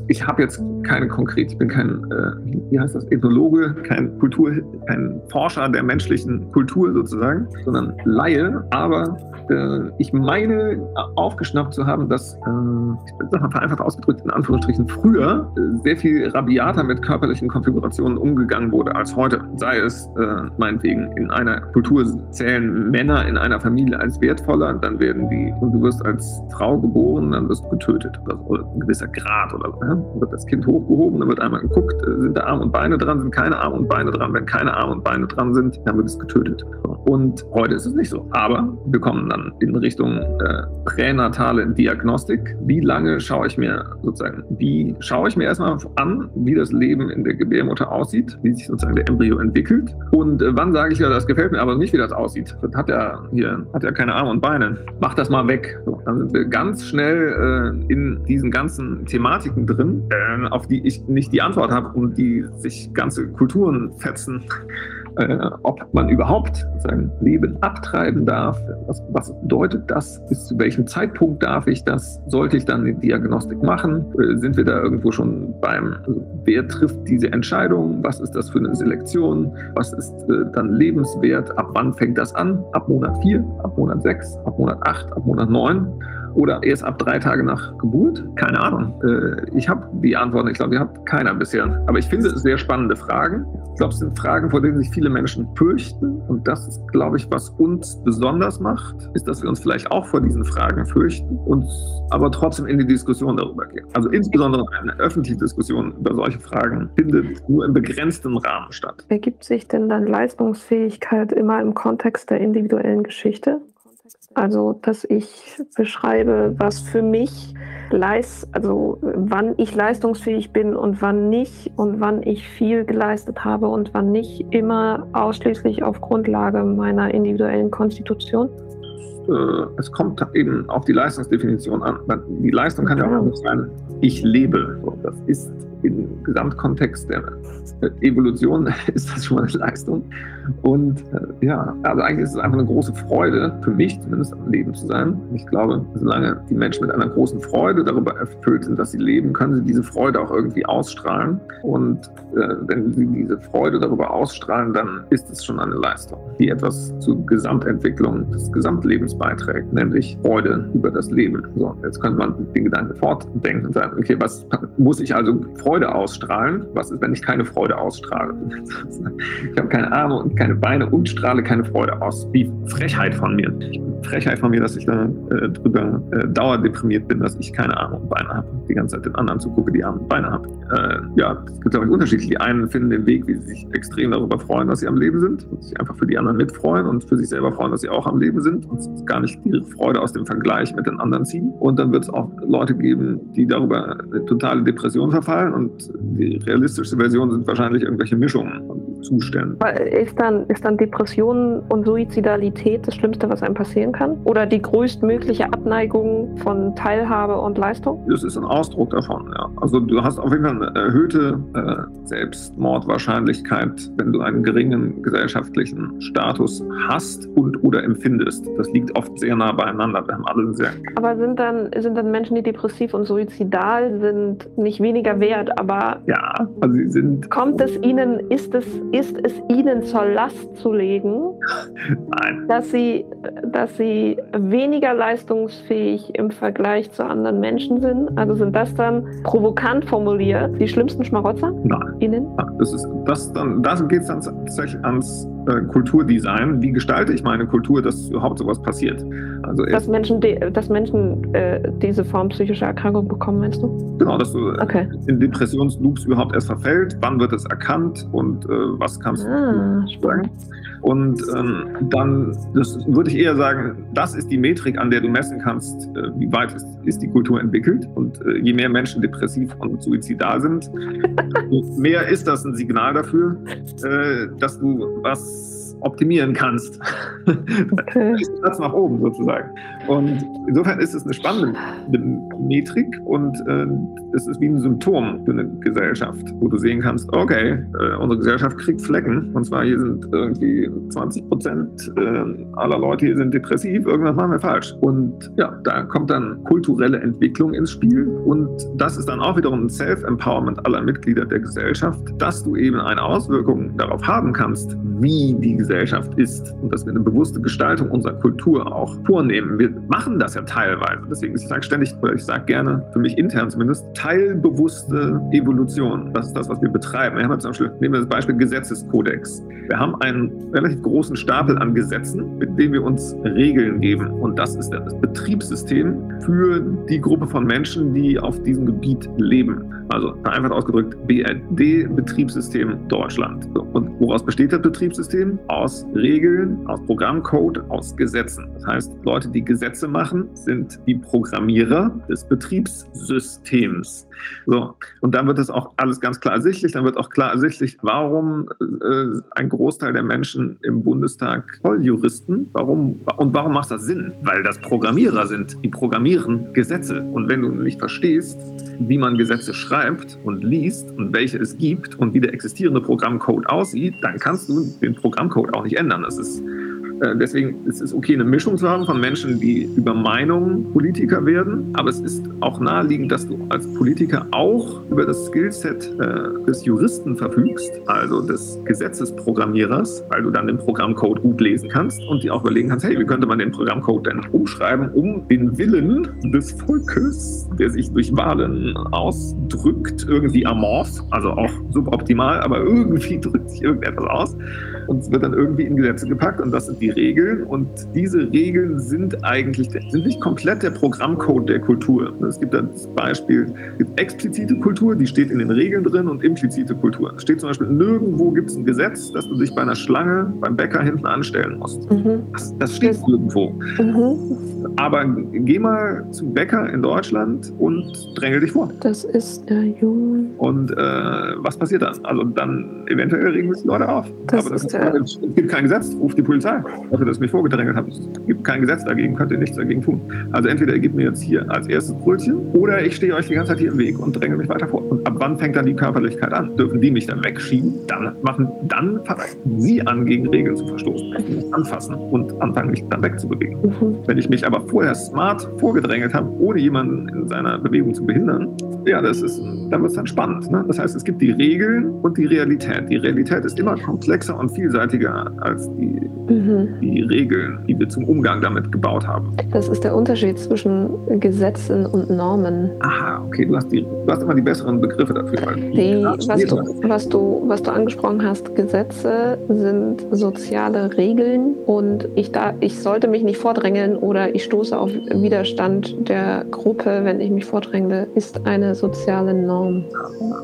ich habe jetzt keine konkret, ich bin kein, äh, wie heißt das, Ethnologe, kein Kultur, kein Forscher der menschlichen Kultur sozusagen, sondern Laie, aber äh, ich meine aufgeschnappt zu haben, dass, äh, ich sag mal vereinfacht ausgedrückt, in Anführungsstrichen früher äh, sehr viel rabiater mit körperlichen Konfigurationen umgegangen wurde als heute. Sei es äh, meinetwegen in einer Kultur zählen Männer in einer Familie als wertvoller, dann werden die, und du wirst als Frau geboren, dann wirst du getötet. Oder, oder ein gewisser Grad oder so. Ja? Dann wird das Kind hochgehoben, dann wird einmal geguckt, äh, sind da Arme und Beine dran, sind keine Arme und Beine dran. Wenn keine Arme und Beine dran sind, dann wird es getötet. Und heute ist es nicht so. Aber wir kommen dann in Richtung äh, pränatale Diagnostik. Wie lange schaue ich mir sozusagen, wie schaue ich mir erstmal an, wie das Leben in der Gebärmutter aussieht, wie sich sozusagen der Embryo entwickelt und äh, wann sage ich ja, das gefällt mir aber nicht, wie das aussieht. Das hat ja hier, hat ja keine Arme und Beine. Mach das mal weg. So, dann sind wir ganz schnell äh, in diesen ganzen Thematiken drin, äh, auf die ich nicht die Antwort habe und die sich ganze Kulturen fetzen äh, ob man überhaupt sein Leben abtreiben darf. Was, was, bedeutet das? Bis zu welchem Zeitpunkt darf ich das? Sollte ich dann eine Diagnostik machen? Äh, sind wir da irgendwo schon beim, also wer trifft diese Entscheidung? Was ist das für eine Selektion? Was ist äh, dann lebenswert? Ab wann fängt das an? Ab Monat 4, ab Monat 6, ab Monat 8, ab Monat 9? Oder erst ab drei Tage nach Geburt? Keine Ahnung. Äh, ich habe die Antworten, ich glaube, die hat keiner bisher. Aber ich finde es sehr spannende Fragen. Ich glaube, es sind Fragen, vor denen sich viele Menschen fürchten. Und das ist, glaube ich, was uns besonders macht, ist, dass wir uns vielleicht auch vor diesen Fragen fürchten, und aber trotzdem in die Diskussion darüber gehen. Also insbesondere eine öffentliche Diskussion über solche Fragen findet nur im begrenzten Rahmen statt. Ergibt sich denn dann Leistungsfähigkeit immer im Kontext der individuellen Geschichte? Also, dass ich beschreibe, was für mich leist, also wann ich leistungsfähig bin und wann nicht und wann ich viel geleistet habe und wann nicht, immer ausschließlich auf Grundlage meiner individuellen Konstitution. Äh, es kommt eben auf die Leistungsdefinition an. Die Leistung kann ja auch nicht sein, ich lebe. Das ist im Gesamtkontext der Evolution ist das schon mal eine Leistung. Und äh, ja, also eigentlich ist es einfach eine große Freude, für mich zumindest am Leben zu sein. Ich glaube, solange die Menschen mit einer großen Freude darüber erfüllt sind, dass sie leben, können sie diese Freude auch irgendwie ausstrahlen. Und äh, wenn sie diese Freude darüber ausstrahlen, dann ist es schon eine Leistung, die etwas zur Gesamtentwicklung des Gesamtlebens beiträgt, nämlich Freude über das Leben. So, jetzt könnte man den Gedanken fortdenken und sagen, okay, was muss ich also Freude ausstrahlen? Was ist, wenn ich keine Freude ausstrahle? Ich habe keine Arme und keine Beine und strahle keine Freude aus. Wie Frechheit von mir. Frechheit von mir, dass ich da äh, drüber äh, dauerdeprimiert bin, dass ich keine Arme und Beine habe. Die ganze Zeit den anderen zugucke, die Arme und Beine haben. Äh, ja, es gibt, glaube ich, unterschiedlich. Die einen finden den Weg, wie sie sich extrem darüber freuen, dass sie am Leben sind und sich einfach für die anderen mitfreuen und für sich selber freuen, dass sie auch am Leben sind und gar nicht ihre Freude aus dem Vergleich mit den anderen ziehen. Und dann wird es auch Leute geben, die darüber eine totale Depression verfallen und die realistische Version sind wahrscheinlich irgendwelche Mischungen von Zuständen. Ist dann, ist dann Depression und Suizidalität das Schlimmste, was einem passieren kann? Oder die größtmögliche Abneigung von Teilhabe und Leistung? Das ist ein Ausdruck davon, ja. Also du hast auf jeden Fall eine erhöhte äh, Selbstmordwahrscheinlichkeit, wenn du einen geringen gesellschaftlichen Status hast und oder empfindest. Das liegt oft sehr nah beieinander. Wir haben alle sehr. Aber sind dann, sind dann Menschen, die depressiv und suizidal sind, nicht weniger wert, aber. Ja, also sie sind. Kommt es ihnen, ist es, ist es ihnen zur Last zu legen, Nein. Dass sie, dass sie weniger leistungsfähig im Vergleich zu anderen Menschen sind. Also sind das dann provokant formuliert die schlimmsten Schmarotzer? Nein. Ihnen? Das ist das dann, da geht es dann tatsächlich ans äh, Kulturdesign. Wie gestalte ich meine Kultur, dass überhaupt sowas passiert? Also dass Menschen, dass Menschen äh, diese Form psychischer Erkrankung bekommen, meinst du? Genau, dass du okay. in Depressionsloops überhaupt erst verfällt. Wann wird es erkannt und äh, was kannst ah, du sagen? Und ähm, dann das würde ich eher sagen, das ist die Metrik, an der du messen kannst, äh, wie weit ist, ist, die Kultur entwickelt. Und äh, je mehr Menschen depressiv und suizidal sind, mehr ist das ein Signal dafür, äh, dass du was optimieren kannst. Okay. Platz nach oben sozusagen. Und insofern ist es eine spannende Metrik und äh, es ist wie ein Symptom für eine Gesellschaft, wo du sehen kannst, okay, äh, unsere Gesellschaft kriegt Flecken und zwar hier sind irgendwie 20 Prozent äh, aller Leute hier sind depressiv, irgendwas machen wir falsch. Und ja, da kommt dann kulturelle Entwicklung ins Spiel und das ist dann auch wiederum ein Self-Empowerment aller Mitglieder der Gesellschaft, dass du eben eine Auswirkung darauf haben kannst, wie die Gesellschaft ist und dass wir eine bewusste Gestaltung unserer Kultur auch vornehmen. Wir machen das ja teilweise. Deswegen, ich sage ständig, oder ich sage gerne, für mich intern zumindest, teilbewusste Evolution. Das ist das, was wir betreiben. Wir haben zum Beispiel, nehmen wir das Beispiel Gesetzeskodex. Wir haben einen relativ großen Stapel an Gesetzen, mit denen wir uns Regeln geben. Und das ist das Betriebssystem für die Gruppe von Menschen, die auf diesem Gebiet leben. Also vereinfacht ausgedrückt BRD, Betriebssystem Deutschland. Und woraus besteht das Betriebssystem? Aus Regeln, aus Programmcode, aus Gesetzen. Das heißt, Leute, die Gesetze machen, sind die Programmierer des Betriebssystems. So, und dann wird es auch alles ganz klar ersichtlich. Dann wird auch klar ersichtlich, warum äh, ein Großteil der Menschen im Bundestag Volljuristen, warum und warum macht das Sinn? Weil das Programmierer sind, die programmieren Gesetze. Und wenn du nicht verstehst, wie man Gesetze schreibt und liest und welche es gibt und wie der existierende Programmcode aussieht, dann kannst du den Programmcode auch nicht ändern. Das ist deswegen ist es okay, eine Mischung zu haben von Menschen, die über Meinungen Politiker werden. Aber es ist auch naheliegend, dass du als Politiker auch über das Skillset äh, des Juristen verfügst, also des Gesetzesprogrammierers, weil du dann den Programmcode gut lesen kannst und dir auch überlegen kannst, hey, wie könnte man den Programmcode denn umschreiben, um den Willen des Volkes, der sich durch Wahlen ausdrückt, irgendwie amorph, also auch suboptimal, aber irgendwie drückt sich irgendetwas aus und es wird dann irgendwie in Gesetze gepackt und das sind die Regeln und diese Regeln sind eigentlich sind nicht komplett der Programmcode der Kultur. Es gibt das Beispiel, es gibt explizite Kultur, die steht in den Regeln drin und implizite Kultur. Es steht zum Beispiel nirgendwo gibt es ein Gesetz, dass du dich bei einer Schlange beim Bäcker hinten anstellen musst. Mhm. Das, das, steht das, nirgendwo. Mhm. Aber geh mal zum Bäcker in Deutschland und drängel dich vor. Das ist der Junge. Und äh, was passiert dann? Also dann eventuell regen sich die Leute auf. Das das ist der... es gibt kein Gesetz, ruft die Polizei dass ich mich vorgedrängelt habe. Es gibt kein Gesetz dagegen, könnt ihr nichts dagegen tun. Also entweder ihr gebt mir jetzt hier als erstes Brötchen oder ich stehe euch die ganze Zeit hier im Weg und dränge mich weiter vor. Und ab wann fängt dann die Körperlichkeit an? Dürfen die mich dann wegschieben? Dann machen, dann fangen sie an, gegen Regeln zu verstoßen, mich anfassen und anfangen, mich dann wegzubewegen. Mhm. Wenn ich mich aber vorher smart vorgedrängelt habe, ohne jemanden in seiner Bewegung zu behindern, ja, das ist, dann wird es dann spannend. Ne? Das heißt, es gibt die Regeln und die Realität. Die Realität ist immer komplexer und vielseitiger als die, mhm. die Regeln, die wir zum Umgang damit gebaut haben. Das ist der Unterschied zwischen Gesetzen und Normen. Aha, okay, du hast, die, du hast immer die besseren Begriffe dafür. Die, was, du, was, du, was du angesprochen hast, Gesetze sind soziale Regeln und ich, da, ich sollte mich nicht vordrängeln oder ich stoße auf Widerstand der Gruppe, wenn ich mich vordrängle, ist eine soziale Norm.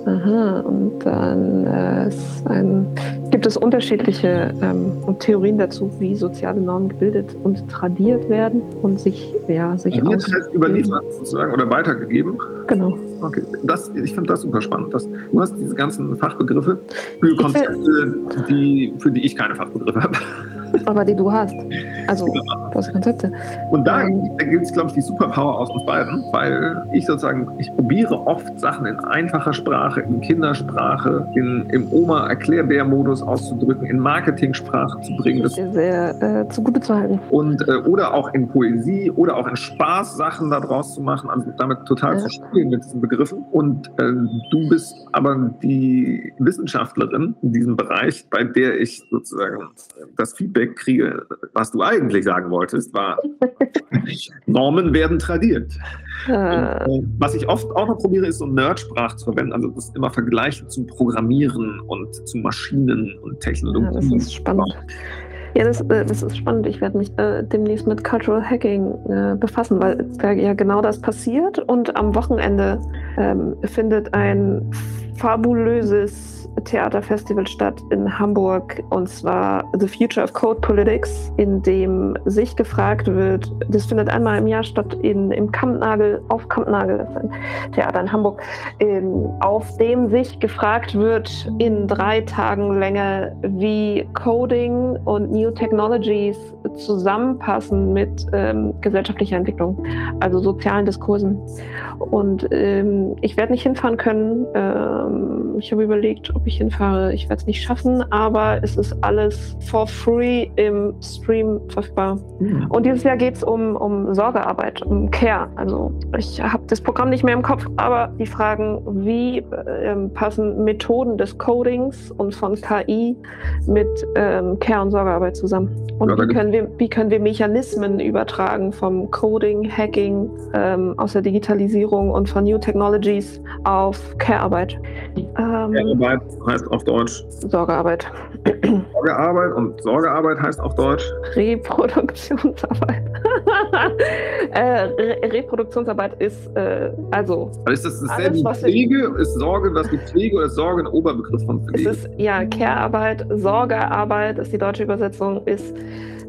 Aha, und dann äh, ein, gibt es unterschiedliche ähm, Theorien dazu, wie soziale Normen gebildet und tradiert werden und sich, ja, sich auch. überliefert sozusagen oder weitergegeben. Genau. Okay, das, ich finde das super spannend. Das, du hast diese ganzen Fachbegriffe für Konzepte, die, für die ich keine Fachbegriffe habe. Aber die du hast. also große Konzepte. Und da, ähm, da gibt es, glaube ich, die Superpower aus uns beiden, weil ich sozusagen, ich probiere oft Sachen in einfacher Sprache, in Kindersprache, in, im Oma-Erklärbär-Modus auszudrücken, in Marketingsprache zu bringen. Das ist sehr äh, zugute zu halten. Und, äh, oder auch in Poesie oder auch in Spaß Sachen daraus zu machen, also damit total ja. zu spielen mit diesen Begriffen. Und äh, du bist aber die Wissenschaftlerin in diesem Bereich, bei der ich sozusagen das Feedback kriege, was du eigentlich sagen wolltest, war, Normen werden tradiert. Ah. Und, äh, was ich oft auch noch probiere, ist so Nerdsprache zu verwenden, also das immer vergleichen zum Programmieren und zu Maschinen und Technologien. Ja, das ist spannend. Ja, das, äh, das ist spannend. Ich werde mich äh, demnächst mit Cultural Hacking äh, befassen, weil ja genau das passiert. Und am Wochenende ähm, findet ein fabulöses Theaterfestival statt in Hamburg und zwar The Future of Code Politics, in dem sich gefragt wird, das findet einmal im Jahr statt in, im Kampnagel, auf Kampnagel, das ist ein Theater in Hamburg, in, auf dem sich gefragt wird in drei Tagen Länge, wie Coding und New Technologies zusammenpassen mit ähm, gesellschaftlicher Entwicklung, also sozialen Diskursen. Und ähm, ich werde nicht hinfahren können. Ähm, ich habe überlegt, ob ich hinfahre. Ich werde es nicht schaffen, aber es ist alles for free im Stream verfügbar. Mhm. Und dieses Jahr geht es um, um Sorgearbeit, um Care. Also ich habe das Programm nicht mehr im Kopf, aber die Fragen, wie äh, passen Methoden des Codings und von KI mit ähm, Care und Sorgearbeit zusammen? Und ja, wie, können wir, wie können wir Mechanismen übertragen vom Coding, Hacking, ähm, aus der Digitalisierung und von New Technologies auf Care-Arbeit? Ähm, Care-Arbeit heißt auf Deutsch? Sorgearbeit. Sorgearbeit und Sorgearbeit heißt auf Deutsch? Reproduktionsarbeit. äh, Re Reproduktionsarbeit ist äh, also. Aber ist das dasselbe wie Pflege? Ist Sorge was wie Pflege oder ist Sorge ein Oberbegriff von Pflege? Es ist ja Care-Arbeit, Sorgearbeit ist die deutsche Übersetzung, ist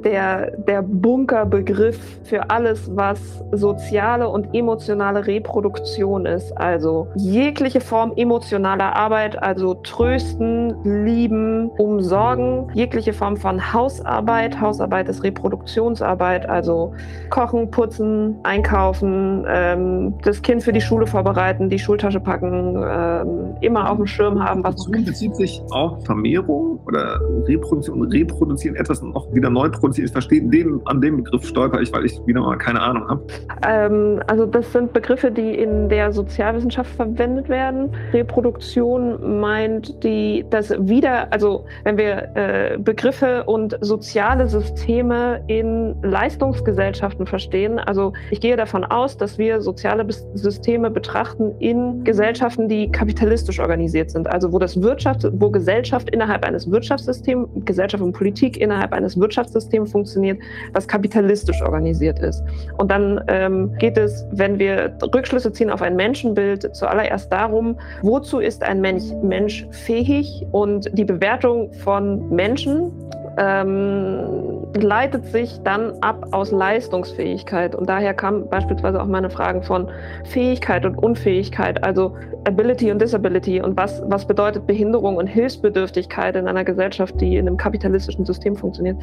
der, der Bunkerbegriff für alles, was soziale und emotionale Reproduktion ist. Also jegliche Form emotionaler Arbeit, also trösten, lieben, umsorgen, jegliche Form von Hausarbeit. Hausarbeit ist Reproduktionsarbeit, also kochen, putzen, einkaufen, ähm, das Kind für die Schule vorbereiten, die Schultasche packen, ähm, immer auf dem Schirm haben. Was bezieht sich auf Vermehrung oder Reproduktion, reproduzieren, etwas noch wieder neu produzieren? Ich verstehe, den, an dem Begriff stolper ich, weil ich wieder mal keine Ahnung habe. Ähm, also das sind Begriffe, die in der Sozialwissenschaft verwendet werden. Reproduktion meint die, das wieder, also wenn wir äh, Begriffe und soziale Systeme in Leistungsgesellschaften verstehen, also ich gehe davon aus, dass wir soziale Systeme betrachten in Gesellschaften, die kapitalistisch organisiert sind, also wo das Wirtschaft, wo Gesellschaft innerhalb eines Wirtschaftssystems, Gesellschaft und Politik innerhalb eines Wirtschaftssystems System funktioniert, was kapitalistisch organisiert ist. Und dann ähm, geht es, wenn wir Rückschlüsse ziehen auf ein Menschenbild, zuallererst darum, wozu ist ein Mensch, Mensch fähig und die Bewertung von Menschen ähm, leitet sich dann ab aus Leistungsfähigkeit. Und daher kamen beispielsweise auch meine Fragen von Fähigkeit und Unfähigkeit, also Ability und Disability und was, was bedeutet Behinderung und Hilfsbedürftigkeit in einer Gesellschaft, die in einem kapitalistischen System funktioniert.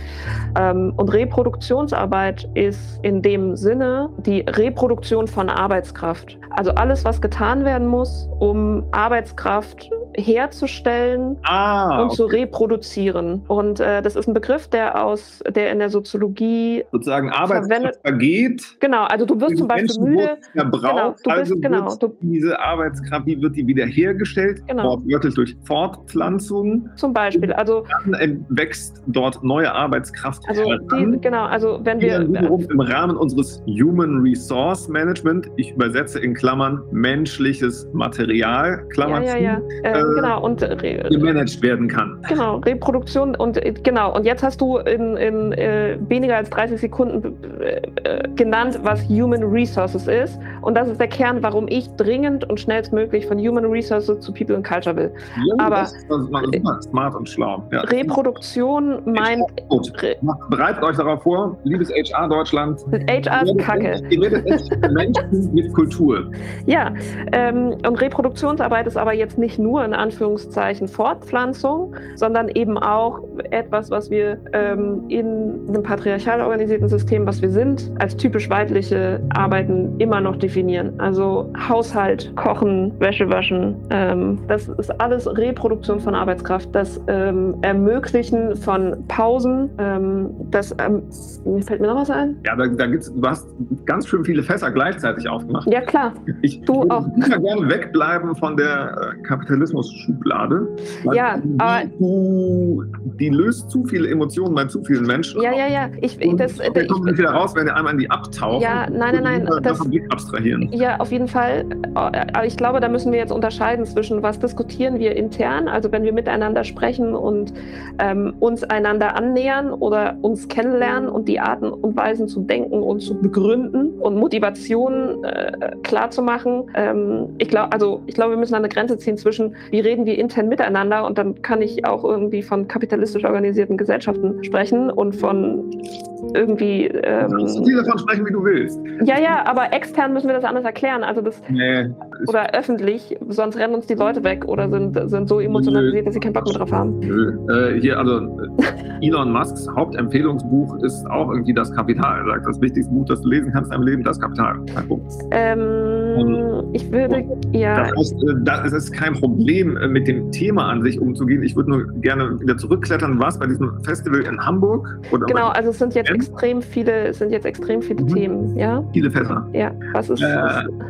Ähm, und Reproduktionsarbeit ist in dem Sinne die Reproduktion von Arbeitskraft. Also alles, was getan werden muss, um Arbeitskraft herzustellen ah, und okay. zu reproduzieren. Und äh, das ist ein Begriff, der aus, der in der Soziologie sozusagen Arbeitskraft vergeht. Genau, also du wirst zum Beispiel müde. Verbraucht, genau, du bist, also genau, du, diese Arbeitskraft, wie wird die wiederhergestellt? Genau. Wortwörtlich durch Fortpflanzung. Zum Beispiel, also dann wächst dort neue Arbeitskraft. Also die, genau, also wenn wir im Rahmen unseres Human Resource Management, ich übersetze in Klammern menschliches Material, Klammern ja, ja, ja. Äh, genau und gemanagt werden kann. Genau, Reproduktion und äh, genau und jetzt hast du in, in äh, weniger als 30 Sekunden äh, äh, genannt, was Human Resources ist und das ist der Kern, warum ich dringend und schnellstmöglich von Human Resources zu People and Culture will. Ja, Aber das ist super smart und schlau. Ja. Reproduktion meint bereitet euch darauf vor, liebes HR Deutschland. HR ist Kacke. Ihr werdet Menschen mit Kultur. Ja, ähm, und Reproduktionsarbeit ist aber jetzt nicht nur in Anführungszeichen Fortpflanzung, sondern eben auch etwas, was wir ähm, in einem patriarchal organisierten System, was wir sind, als typisch weibliche Arbeiten immer noch definieren. Also Haushalt, Kochen, Wäsche waschen, ähm, das ist alles Reproduktion von Arbeitskraft, das ähm, Ermöglichen von Pausen, ähm, das ähm, fällt mir noch was ein? Ja, da, da gibt's, du hast ganz schön viele Fässer gleichzeitig aufgemacht. Ja, klar. Ich du auch. würde gerne wegbleiben von der äh, Kapitalismus-Schublade. Ja, aber. Du, die löst zu viele Emotionen bei zu vielen Menschen. Ja, ja, ja. Ich, und das, wir kommen nicht wieder raus, wenn ihr einmal in die abtauchen. Ja, nein, nein, nein. Das, abstrahieren. Ja, auf jeden Fall. Aber ich glaube, da müssen wir jetzt unterscheiden zwischen, was diskutieren wir intern, also wenn wir miteinander sprechen und ähm, uns einander annähern oder uns kennenlernen und die Arten und Weisen zu denken und zu begründen und Motivationen äh, klar zu machen. Ähm, ich glaube, also ich glaube, wir müssen eine Grenze ziehen zwischen, wie reden wir intern miteinander und dann kann ich auch irgendwie von kapitalistisch organisierten Gesellschaften sprechen und von irgendwie. Ähm, du kannst so viel davon sprechen, wie du willst. Ja, ja, aber extern müssen wir das anders erklären. Also das nee, oder öffentlich, sonst rennen uns die Leute weg oder sind, sind so emotionalisiert, dass sie keinen Bock mehr drauf haben. Nö. Äh, hier, also äh, Elon Musks Hauptempfehlungsbuch ist auch irgendwie das Kapital. Er sagt, das wichtigste Buch, das du lesen kannst im Leben, das Kapital. Ähm, ich würde, ja. Das, heißt, äh, das ist kein Problem, äh, mit dem Thema an sich umzugehen. Ich würde nur gerne wieder zurückklettern. Was bei diesem Festival in Hamburg? Oder genau, also es sind jetzt extrem viele, sind jetzt extrem viele mhm. Themen, ja. Viele Fässer. Ja, was ist. Äh,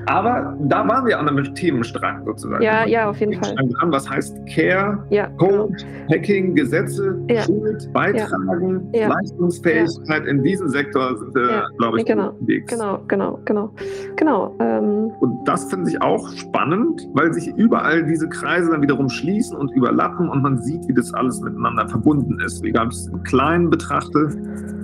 aber da waren wir an einem Themenstrang sozusagen. Ja, ja, auf jeden Fall. Dran, was heißt Care, ja, Code, genau. Hacking, Gesetze, ja. Schuld, Beitragen, ja. Leistungsfähigkeit. In diesem Sektor sind wir, glaube ich, genau. unterwegs. Genau, genau, genau. genau ähm. Und das finde ich auch spannend, weil sich überall diese Kreise dann wiederum schließen und überlappen und man sieht, wie das alles miteinander verbunden ist. Egal, ob ich es im Kleinen betrachte,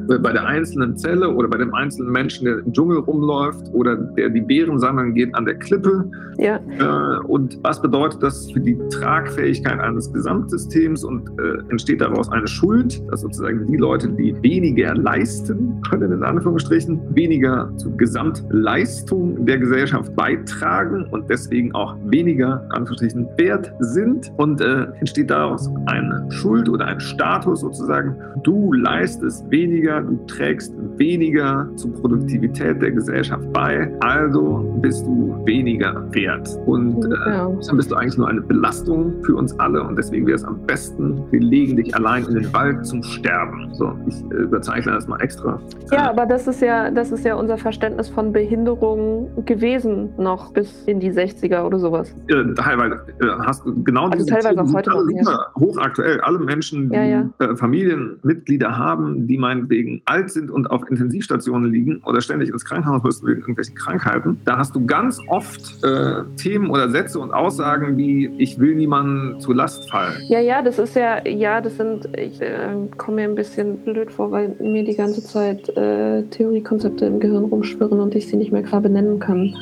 bei der einzelnen Zelle oder bei dem einzelnen Menschen, der im Dschungel rumläuft oder der die Beeren sammeln geht an der Klippe. Ja. Äh, und was bedeutet das für die Tragfähigkeit eines Gesamtsystems und äh, entsteht daraus eine Schuld, dass sozusagen die Leute, die weniger leisten können, in Anführungsstrichen, weniger zur Gesamtleistung der Gesellschaft beitragen und deswegen auch weniger, Anführungsstrichen, wert sind und äh, entsteht daraus eine Schuld oder ein Status sozusagen. Du leistest weniger du trägst weniger zur Produktivität der Gesellschaft bei, also bist du weniger wert. Und äh, dann bist du eigentlich nur eine Belastung für uns alle und deswegen wäre es am besten, wir legen dich allein in den Wald zum Sterben. So, ich äh, überzeichne das mal extra. Ja, aber das ist ja, das ist ja unser Verständnis von Behinderung gewesen noch bis in die 60er oder sowas. Äh, teilweise äh, hast du genau also diese teilweise auch heute noch, hochaktuell. Alle Menschen, die ja, ja. Äh, Familienmitglieder haben, die meinetwegen alt sind und auf Intensivstationen liegen oder ständig ins Krankenhaus müssen wegen irgendwelchen Krankheiten, da hast du ganz oft äh, Themen oder Sätze und Aussagen wie ich will niemanden zur Last fallen. Ja, ja, das ist ja, ja, das sind, ich äh, komme mir ein bisschen blöd vor, weil mir die ganze Zeit äh, Theoriekonzepte im Gehirn rumschwirren und ich sie nicht mehr klar benennen kann.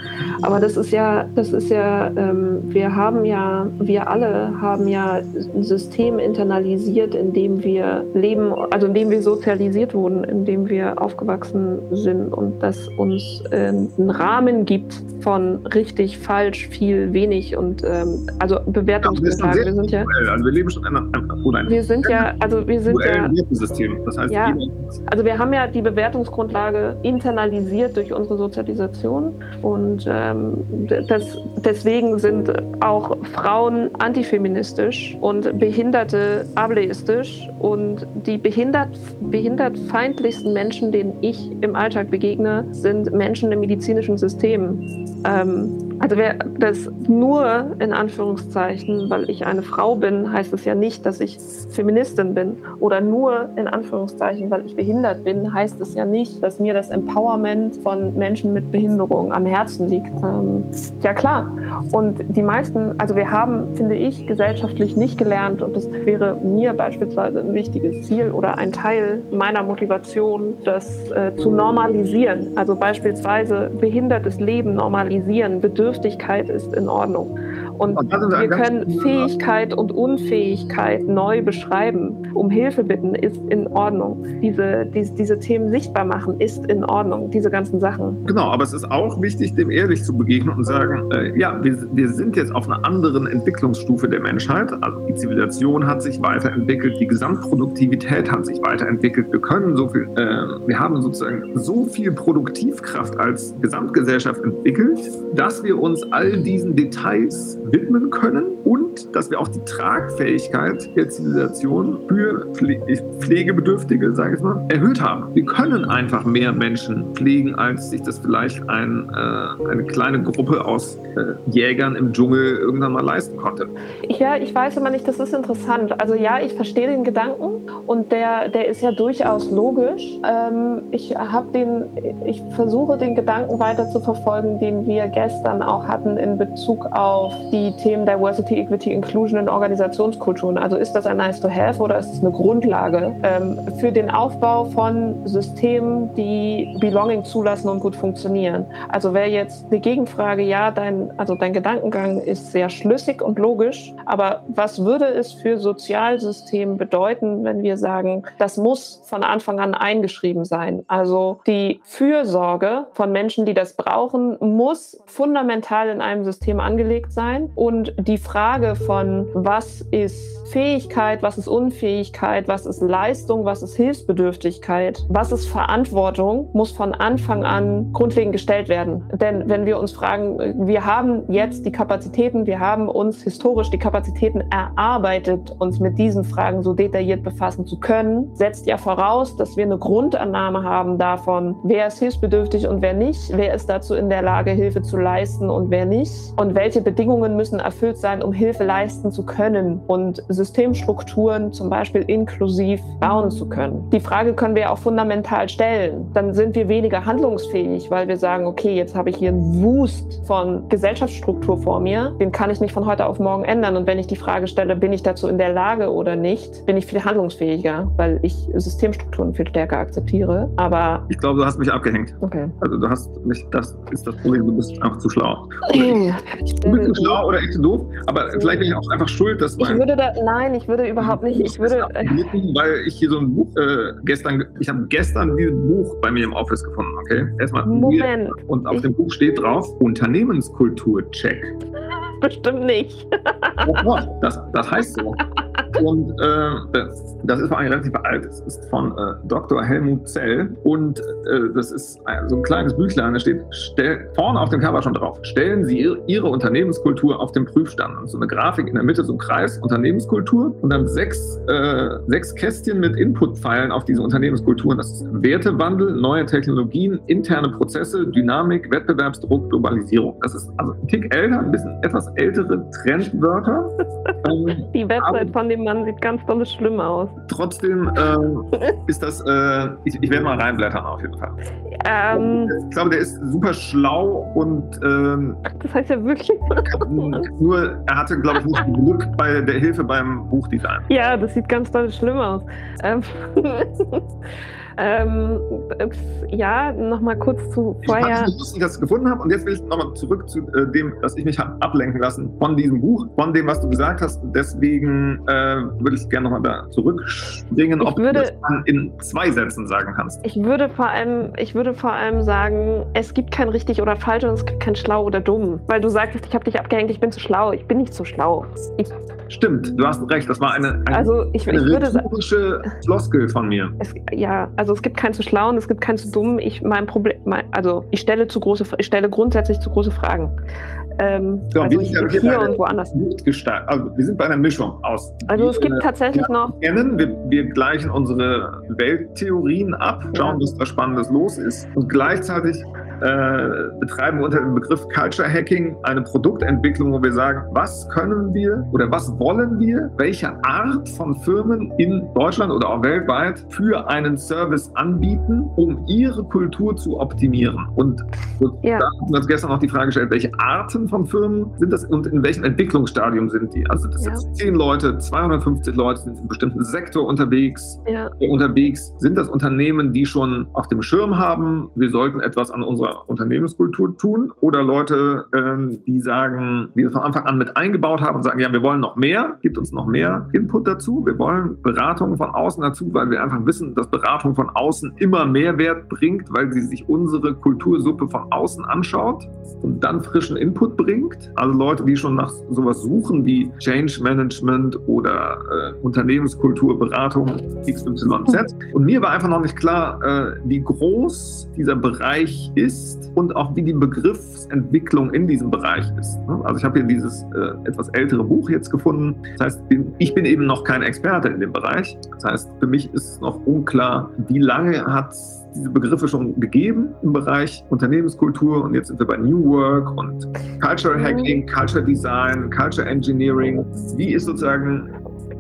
Aber das ist ja, das ist ja, ähm, wir haben ja, wir alle haben ja ein System internalisiert, in dem wir leben, also in dem wir sozialisiert wurden in dem wir aufgewachsen sind und das uns äh, einen Rahmen gibt von richtig, falsch, viel, wenig und ähm, also Bewertungsgrundlagen. Ja, wir sind ja, also wir leben schon in einem, wir sind ja, also wir sind ja, System. Das heißt, ja, also wir haben ja die Bewertungsgrundlage internalisiert durch unsere Sozialisation und ähm, das, deswegen sind auch Frauen antifeministisch und Behinderte ableistisch und die behindert, behindert feindlichsten Menschen, denen ich im Alltag begegne, sind Menschen im medizinischen System. Ähm, also wer das nur in Anführungszeichen, weil ich eine Frau bin, heißt es ja nicht, dass ich Feministin bin. Oder nur in Anführungszeichen, weil ich behindert bin, heißt es ja nicht, dass mir das Empowerment von Menschen mit Behinderung am Herzen liegt. Ähm, ja klar. Und die meisten, also wir haben, finde ich, gesellschaftlich nicht gelernt, und das wäre mir beispielsweise ein wichtiges Ziel oder ein Teil meiner Motivation, das äh, zu normalisieren. Also beispielsweise behindertes Leben normalisieren, Bedürftigkeit Bedürftigkeit ist in Ordnung. Und wir können Fähigkeit und Unfähigkeit neu beschreiben. Um Hilfe bitten ist in Ordnung. Diese, diese, diese Themen sichtbar machen ist in Ordnung. Diese ganzen Sachen. Genau, aber es ist auch wichtig, dem ehrlich zu begegnen und sagen, äh, ja, wir, wir sind jetzt auf einer anderen Entwicklungsstufe der Menschheit. Also die Zivilisation hat sich weiterentwickelt, die Gesamtproduktivität hat sich weiterentwickelt. Wir können so viel, äh, wir haben sozusagen so viel Produktivkraft als Gesamtgesellschaft entwickelt, dass wir uns all diesen Details widmen können und dass wir auch die Tragfähigkeit der Zivilisation für Pflegebedürftige, sage ich mal, erhöht haben. Wir können einfach mehr Menschen pflegen, als sich das vielleicht ein, äh, eine kleine Gruppe aus äh, Jägern im Dschungel irgendwann mal leisten konnte. Ja, ich weiß immer nicht, das ist interessant. Also ja, ich verstehe den Gedanken und der, der ist ja durchaus logisch. Ähm, ich habe den, ich versuche den Gedanken weiter zu verfolgen, den wir gestern auch hatten in Bezug auf die Themen Diversity, Equity, Inclusion in Organisationskulturen. Also ist das ein Nice to Have oder ist es eine Grundlage ähm, für den Aufbau von Systemen, die Belonging zulassen und gut funktionieren? Also wäre jetzt eine Gegenfrage, ja, dein, also dein Gedankengang ist sehr schlüssig und logisch, aber was würde es für Sozialsystem bedeuten, wenn wir sagen, das muss von Anfang an eingeschrieben sein? Also die Fürsorge von Menschen, die das brauchen, muss fundamental in einem System angelegt sein und die Frage von was ist Fähigkeit, was ist Unfähigkeit, was ist Leistung, was ist Hilfsbedürftigkeit, was ist Verantwortung, muss von Anfang an grundlegend gestellt werden. Denn wenn wir uns fragen, wir haben jetzt die Kapazitäten, wir haben uns historisch die Kapazitäten erarbeitet, uns mit diesen Fragen so detailliert befassen zu können, setzt ja voraus, dass wir eine Grundannahme haben davon, wer ist hilfsbedürftig und wer nicht, wer ist dazu in der Lage, Hilfe zu leisten und wer nicht und welche Bedingungen müssen erfüllt sein, um Hilfe leisten zu können und Systemstrukturen zum Beispiel inklusiv bauen zu können. Die Frage können wir auch fundamental stellen. Dann sind wir weniger handlungsfähig, weil wir sagen, okay, jetzt habe ich hier einen Wust von Gesellschaftsstruktur vor mir, den kann ich nicht von heute auf morgen ändern. Und wenn ich die Frage stelle, bin ich dazu in der Lage oder nicht, bin ich viel handlungsfähiger, weil ich Systemstrukturen viel stärker akzeptiere. Aber ich glaube, du hast mich abgehängt. Okay. Also du hast mich, das ist das Problem, du bist einfach zu schlau. du bist zu schlau oder echt zu doof, aber vielleicht bin ich auch einfach schuld, dass mein, ich würde da, Nein, ich würde überhaupt nicht. Ich würde. Weil ich hier so ein Buch äh, gestern, ich habe gestern dieses Buch bei mir im Office gefunden, okay? Erstmal. Moment. Und auf ich, dem Buch steht drauf Unternehmenskultur-Check. Bestimmt nicht. das, das heißt so. Und äh, das, ist vor allem relativ alt. Es ist von äh, Dr. Helmut Zell. Und äh, das ist so ein kleines Büchlein, da steht stell, vorne auf dem Cover schon drauf. Stellen Sie Ihre Unternehmenskultur auf den Prüfstand. Und so eine Grafik in der Mitte, so ein Kreis, Unternehmenskultur. Und dann sechs, äh, sechs Kästchen mit Inputpfeilen auf diese Unternehmenskulturen. Das ist Wertewandel, neue Technologien, interne Prozesse, Dynamik, Wettbewerbsdruck, Globalisierung. Das ist also ein Tick älter, ein bisschen etwas ältere Trendwörter. ähm, Die Website von dem Mann sieht ganz dolle schlimm aus. Trotzdem äh, ist das, äh, ich, ich werde mal reinblättern auf jeden Fall. Ähm, ich glaube, der ist super schlau und. Ähm, das heißt ja wirklich. nur, er hatte, glaube ich, nicht Glück bei der Hilfe beim Buchdesign. Ja, das sieht ganz doll schlimm aus. Ähm, Ähm, ja, nochmal kurz zu vorher. Ich dass ich das gefunden habe und jetzt will ich nochmal zurück zu äh, dem, dass ich mich habe ablenken lassen von diesem Buch, von dem, was du gesagt hast. Deswegen äh, würde ich gerne nochmal da zurückspringen, ob würde, du das in zwei Sätzen sagen kannst. Ich würde vor allem, ich würde vor allem sagen, es gibt kein richtig oder falsch und es gibt kein schlau oder dumm. Weil du sagtest, ich habe dich abgehängt, ich bin zu schlau. Ich bin nicht zu schlau. Ich, Stimmt, du hast recht. Das war eine, eine, also ich, eine ich würde Floskel von mir. Es, ja, also es gibt keinen zu schlau und es gibt keinen zu dumm. Ich mein Problem, mein, also ich stelle zu große, ich stelle grundsätzlich zu große Fragen. Ähm, ja, also wir sind hier und woanders. Also wir sind bei einer Mischung aus. Also es gibt tatsächlich noch. Kennen. Wir, wir, gleichen unsere Welttheorien ab, schauen, ja. was da Spannendes los ist und gleichzeitig äh, betreiben wir unter dem Begriff Culture Hacking eine Produktentwicklung, wo wir sagen, was können wir oder was wollen wir, welche Art von Firmen in Deutschland oder auch weltweit für einen Service anbieten, um ihre Kultur zu optimieren. Und ja. da haben wir uns gestern noch die Frage gestellt, welche Arten von Firmen sind das und in welchem Entwicklungsstadium sind die? Also das ja. sind 10 Leute, 250 Leute sind in einem bestimmten Sektor unterwegs. Ja. Unterwegs sind das Unternehmen, die schon auf dem Schirm haben, wir sollten etwas an unserer Unternehmenskultur tun oder Leute, ähm, die sagen, die von Anfang an mit eingebaut haben und sagen, ja, wir wollen noch mehr, gibt uns noch mehr Input dazu, wir wollen Beratung von außen dazu, weil wir einfach wissen, dass Beratung von außen immer Mehrwert bringt, weil sie sich unsere Kultursuppe von außen anschaut und dann frischen Input bringt. Also Leute, die schon nach sowas suchen wie Change Management oder äh, Unternehmenskulturberatung XYZ. Und mir war einfach noch nicht klar, äh, wie groß dieser Bereich ist und auch wie die Begriffsentwicklung in diesem Bereich ist. Ne? Also ich habe hier dieses äh, etwas ältere Buch jetzt gefunden. Das heißt, ich bin eben noch kein Experte in dem Bereich. Das heißt, für mich ist noch unklar, wie lange hat es diese Begriffe schon gegeben im Bereich Unternehmenskultur und jetzt sind wir bei New Work und Culture Hacking, Culture Design, Culture Engineering. Wie ist sozusagen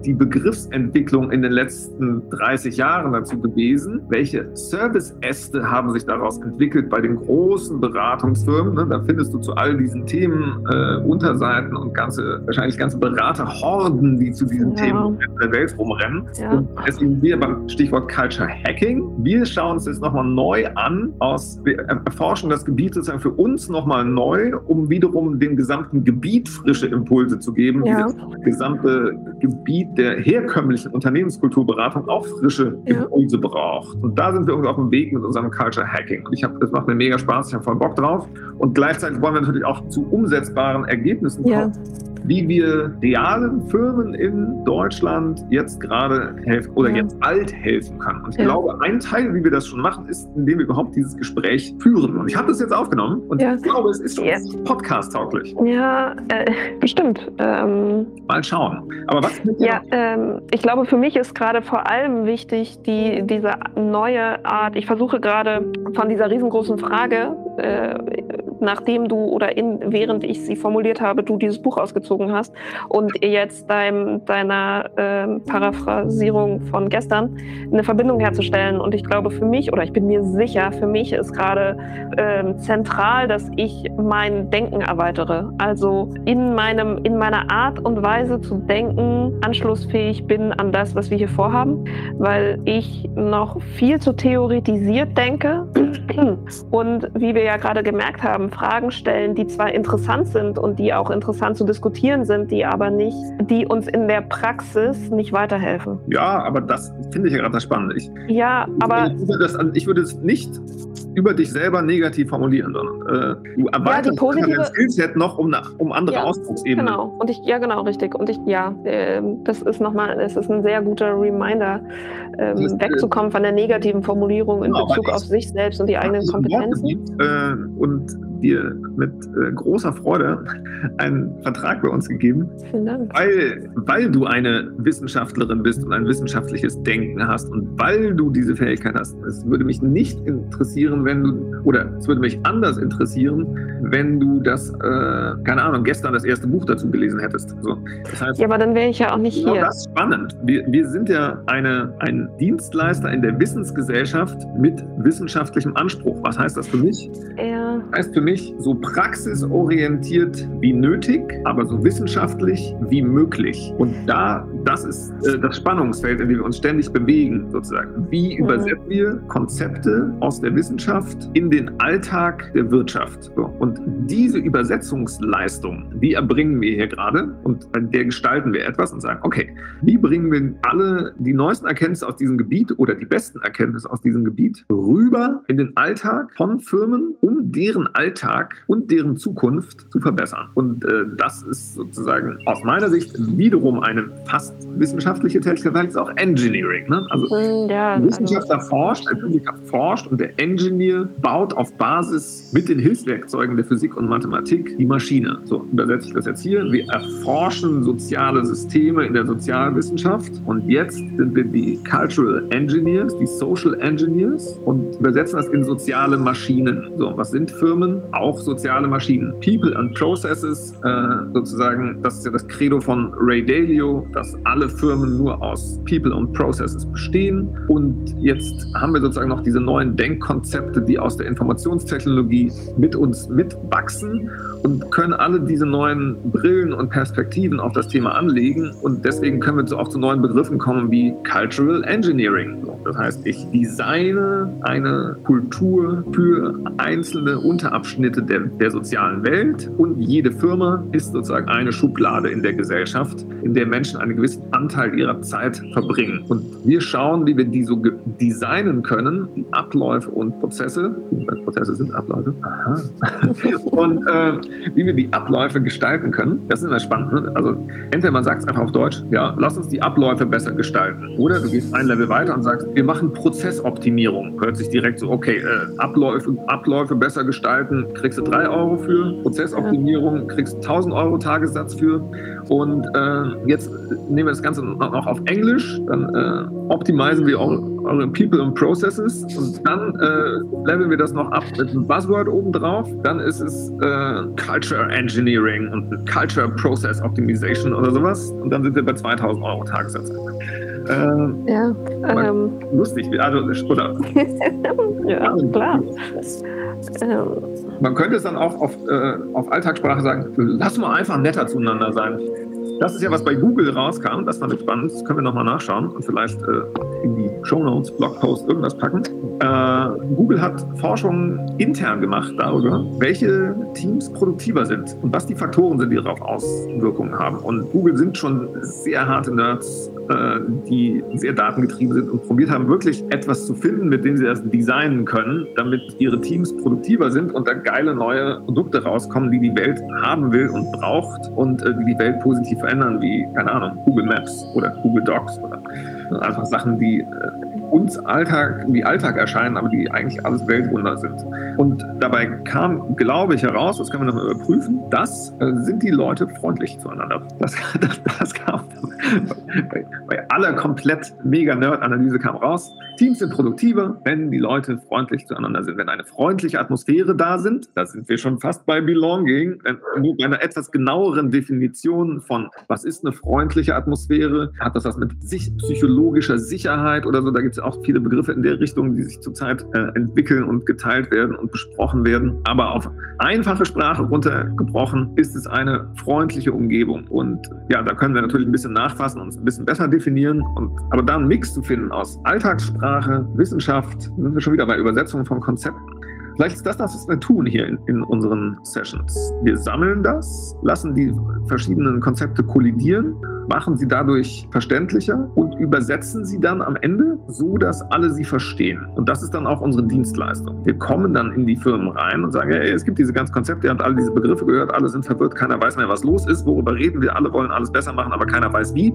die Begriffsentwicklung in den letzten 30 Jahren dazu gewesen? Welche Service-Äste haben sich daraus entwickelt bei den großen Beratungsfirmen? Ne, da findest du zu all diesen Themen äh, Unterseiten und ganze, wahrscheinlich ganze Beraterhorden, die zu diesen ja. Themen in der Welt rumrennen. Ja. Und deswegen wir beim Stichwort Culture Hacking. Wir schauen uns das nochmal neu an, aus, wir erforschen das Gebiet sozusagen für uns nochmal neu, um wiederum dem gesamten Gebiet frische Impulse zu geben, ja. das gesamte Gebiet der herkömmlichen Unternehmenskulturberatung auch frische Impulse ja. braucht. Und da sind wir auf dem Weg mit unserem Culture Hacking. Und ich habe, das macht mir mega Spaß, ich habe voll Bock drauf. Und gleichzeitig wollen wir natürlich auch zu umsetzbaren Ergebnissen kommen. Wie wir realen Firmen in Deutschland jetzt gerade helfen oder ja. jetzt alt helfen können. Und ich ja. glaube, ein Teil, wie wir das schon machen, ist, indem wir überhaupt dieses Gespräch führen. Und ich habe das jetzt aufgenommen und ja. ich glaube, es ist schon podcast-tauglich. Ja, äh, bestimmt. Ähm, Mal schauen. Aber was? Ja, ähm, ich glaube, für mich ist gerade vor allem wichtig, die, diese neue Art, ich versuche gerade von dieser riesengroßen Frage, äh, nachdem du oder in, während ich sie formuliert habe, du dieses Buch ausgezogen hast und jetzt dein, deiner äh, Paraphrasierung von gestern eine Verbindung herzustellen. Und ich glaube für mich, oder ich bin mir sicher, für mich ist gerade äh, zentral, dass ich mein Denken erweitere. Also in, meinem, in meiner Art und Weise zu denken, anschlussfähig bin an das, was wir hier vorhaben, weil ich noch viel zu theoretisiert denke. Und wie wir ja gerade gemerkt haben, Fragen stellen, die zwar interessant sind und die auch interessant zu diskutieren sind, die aber nicht, die uns in der Praxis nicht weiterhelfen. Ja, aber das finde ich ja gerade das Spannende. Ich, ja, aber ich würde, das, ich würde es nicht über dich selber negativ formulieren, sondern äh, du erweiterst ja, die positive, dein Skillset noch um, um andere ja, Ausdrucksebenen. Genau, und ich, ja genau, richtig. Und ich, ja, äh, das ist nochmal, es ist ein sehr guter Reminder, ähm, ist, äh, wegzukommen von der negativen Formulierung in genau, Bezug auf sich selbst und die eigenen Kompetenzen. Äh, und dir mit äh, großer Freude einen Vertrag bei uns gegeben. Vielen Dank. Weil, weil du eine Wissenschaftlerin bist und ein wissenschaftliches Denken hast und weil du diese Fähigkeit hast. Es würde mich nicht interessieren, wenn du, oder es würde mich anders interessieren, wenn du das, äh, keine Ahnung, gestern das erste Buch dazu gelesen hättest. So, das heißt, ja, aber dann wäre ich ja auch nicht genau hier. Das ist spannend. Wir, wir sind ja eine, ein Dienstleister in der Wissensgesellschaft mit wissenschaftlichem Anspruch. Was heißt das für mich? Ja. Das heißt für mich, mich so praxisorientiert wie nötig, aber so wissenschaftlich wie möglich. Und da, das ist äh, das Spannungsfeld, in dem wir uns ständig bewegen, sozusagen. Wie mhm. übersetzen wir Konzepte aus der Wissenschaft in den Alltag der Wirtschaft? So. Und diese Übersetzungsleistung, die erbringen wir hier gerade und der gestalten wir etwas und sagen, okay, wie bringen wir alle die neuesten Erkenntnisse aus diesem Gebiet oder die besten Erkenntnisse aus diesem Gebiet rüber in den Alltag von Firmen, um deren Alltag Alltag und deren Zukunft zu verbessern. Und äh, das ist sozusagen aus meiner Sicht wiederum eine fast wissenschaftliche Tätigkeit, es auch Engineering. Ne? Also hm, ja, der Wissenschaftler also, forscht, der Physiker forscht und der Engineer baut auf Basis mit den Hilfswerkzeugen der Physik und Mathematik die Maschine. So übersetze ich das jetzt hier. Wir erforschen soziale Systeme in der Sozialwissenschaft und jetzt sind wir die Cultural Engineers, die Social Engineers und übersetzen das in soziale Maschinen. So, was sind Firmen? auch soziale Maschinen. People and Processes, äh, sozusagen, das ist ja das Credo von Ray Dalio, dass alle Firmen nur aus People und Processes bestehen. Und jetzt haben wir sozusagen noch diese neuen Denkkonzepte Konzepte, die aus der Informationstechnologie mit uns mitwachsen und können alle diese neuen Brillen und Perspektiven auf das Thema anlegen. Und deswegen können wir auch zu neuen Begriffen kommen wie Cultural Engineering. Das heißt, ich designe eine Kultur für einzelne Unterabschnitte der, der sozialen Welt und jede Firma ist sozusagen eine Schublade in der Gesellschaft, in der Menschen einen gewissen Anteil ihrer Zeit verbringen. Und wir schauen, wie wir die so designen können, die Abläufe und Prozesse. Prozesse sind Abläufe. Aha. und äh, wie wir die Abläufe gestalten können. Das ist immer spannend. Ne? Also entweder man sagt es einfach auf Deutsch, ja, lass uns die Abläufe besser gestalten. Oder du gehst ein Level weiter und sagst, wir machen Prozessoptimierung. Hört sich direkt so, okay, äh, Abläufe, Abläufe besser gestalten, kriegst du drei Euro für. Prozessoptimierung kriegst 1000 Euro Tagessatz für. Und äh, jetzt nehmen wir das Ganze noch auf Englisch. Dann äh, optimisen wir eure, People and Processes und dann äh, leveln wir das noch ab mit einem Buzzword obendrauf. Dann ist es äh, Culture Engineering und Culture Process Optimization oder sowas. Und dann sind wir bei 2000 Euro Tagessatz. Äh, ja, ähm, lustig, also, oder? ja, klar. Ähm, Man könnte es dann auch auf, äh, auf Alltagssprache sagen, lass mal einfach netter zueinander sein. Das ist ja, was bei Google rauskam. Das fand ich spannend. Das können wir nochmal nachschauen und vielleicht äh, in die Show Notes, Blogpost, irgendwas packen. Äh, Google hat Forschungen intern gemacht darüber, welche Teams produktiver sind und was die Faktoren sind, die darauf Auswirkungen haben. Und Google sind schon sehr harte Nerds, äh, die sehr datengetrieben sind und probiert haben, wirklich etwas zu finden, mit dem sie das designen können, damit ihre Teams produktiver sind und da geile neue Produkte rauskommen, die die Welt haben will und braucht und äh, die die Welt positiv verändern, wie, keine Ahnung, Google Maps oder Google Docs oder einfach Sachen, die äh, uns Alltag wie Alltag erscheinen, aber die eigentlich alles Weltwunder sind. Und dabei kam, glaube ich, heraus, das können wir nochmal überprüfen, das äh, sind die Leute freundlich zueinander. Das, das, das kam bei, bei aller komplett mega Nerd-Analyse kam raus. Teams sind produktiver, wenn die Leute freundlich zueinander sind. Wenn eine freundliche Atmosphäre da sind, da sind wir schon fast bei Belonging, nur bei einer etwas genaueren Definition von, was ist eine freundliche Atmosphäre, hat das was mit sich, psychologischer Sicherheit oder so, da gibt es auch viele Begriffe in der Richtung, die sich zurzeit äh, entwickeln und geteilt werden und besprochen werden. Aber auf einfache Sprache runtergebrochen ist es eine freundliche Umgebung. Und ja, da können wir natürlich ein bisschen nachfassen und uns ein bisschen besser definieren. Und, aber da einen Mix zu finden aus Alltagssprache, Wissenschaft, sind wir schon wieder bei Übersetzungen von Konzepten. Vielleicht ist das das, was wir tun hier in, in, unseren Sessions. Wir sammeln das, lassen die verschiedenen Konzepte kollidieren machen sie dadurch verständlicher und übersetzen sie dann am Ende so, dass alle sie verstehen. Und das ist dann auch unsere Dienstleistung. Wir kommen dann in die Firmen rein und sagen, hey, es gibt diese ganzen Konzepte, ihr habt alle diese Begriffe gehört, alle sind verwirrt, keiner weiß mehr, was los ist, worüber reden wir, alle wollen alles besser machen, aber keiner weiß wie.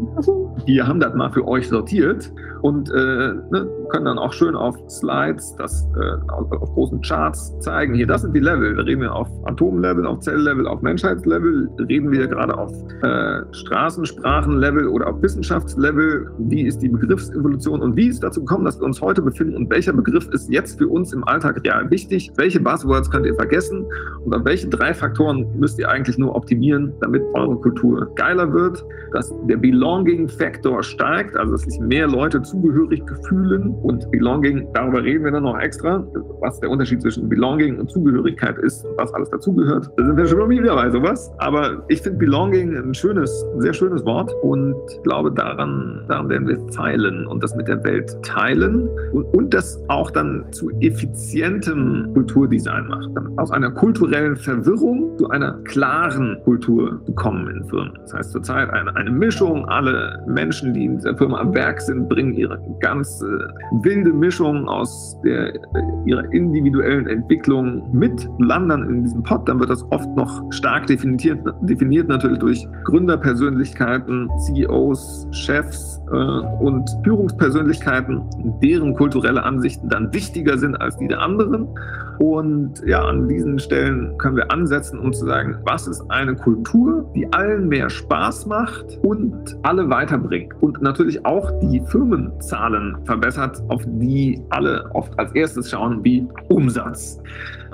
Wir haben das mal für euch sortiert und äh, ne, können dann auch schön auf Slides, das äh, auf, auf, großen Charts zeigen. Hier, das sind die Level. Da reden wir auf Atomlevel, auf Zelllevel, auf Menschheitslevel, reden wir gerade auf äh, Straßensprache Sprachenlevel oder auf Wissenschaftslevel, wie ist die Begriffsevolution und wie ist dazu gekommen, dass wir uns heute befinden und welcher Begriff ist jetzt für uns im Alltag real wichtig, welche Buzzwords könnt ihr vergessen? Und an welche drei Faktoren müsst ihr eigentlich nur optimieren, damit eure Kultur geiler wird, dass der Belonging-Faktor steigt, also dass sich mehr Leute zugehörig fühlen. Und Belonging, darüber reden wir dann noch extra, was der Unterschied zwischen Belonging und Zugehörigkeit ist und was alles dazugehört. Da sind wir schon wieder bei sowas, aber ich finde Belonging ein schönes, sehr schönes Wort Ort und glaube, daran, daran werden wir feilen und das mit der Welt teilen und, und das auch dann zu effizientem Kulturdesign macht. Dann aus einer kulturellen Verwirrung zu einer klaren Kultur bekommen in Firmen. Das heißt zurzeit eine, eine Mischung, alle Menschen, die in dieser Firma am Werk sind, bringen ihre ganz wilde Mischung aus der, ihrer individuellen Entwicklung mit Landern in diesem Pot. Dann wird das oft noch stark definiert, definiert natürlich durch Gründerpersönlichkeiten, CEOs, Chefs äh, und Führungspersönlichkeiten, deren kulturelle Ansichten dann wichtiger sind als die der anderen. Und ja, an diesen Stellen können wir ansetzen, um zu sagen, was ist eine Kultur, die allen mehr Spaß macht und alle weiterbringt. Und natürlich auch die Firmenzahlen verbessert, auf die alle oft als erstes schauen, wie Umsatz. Satz.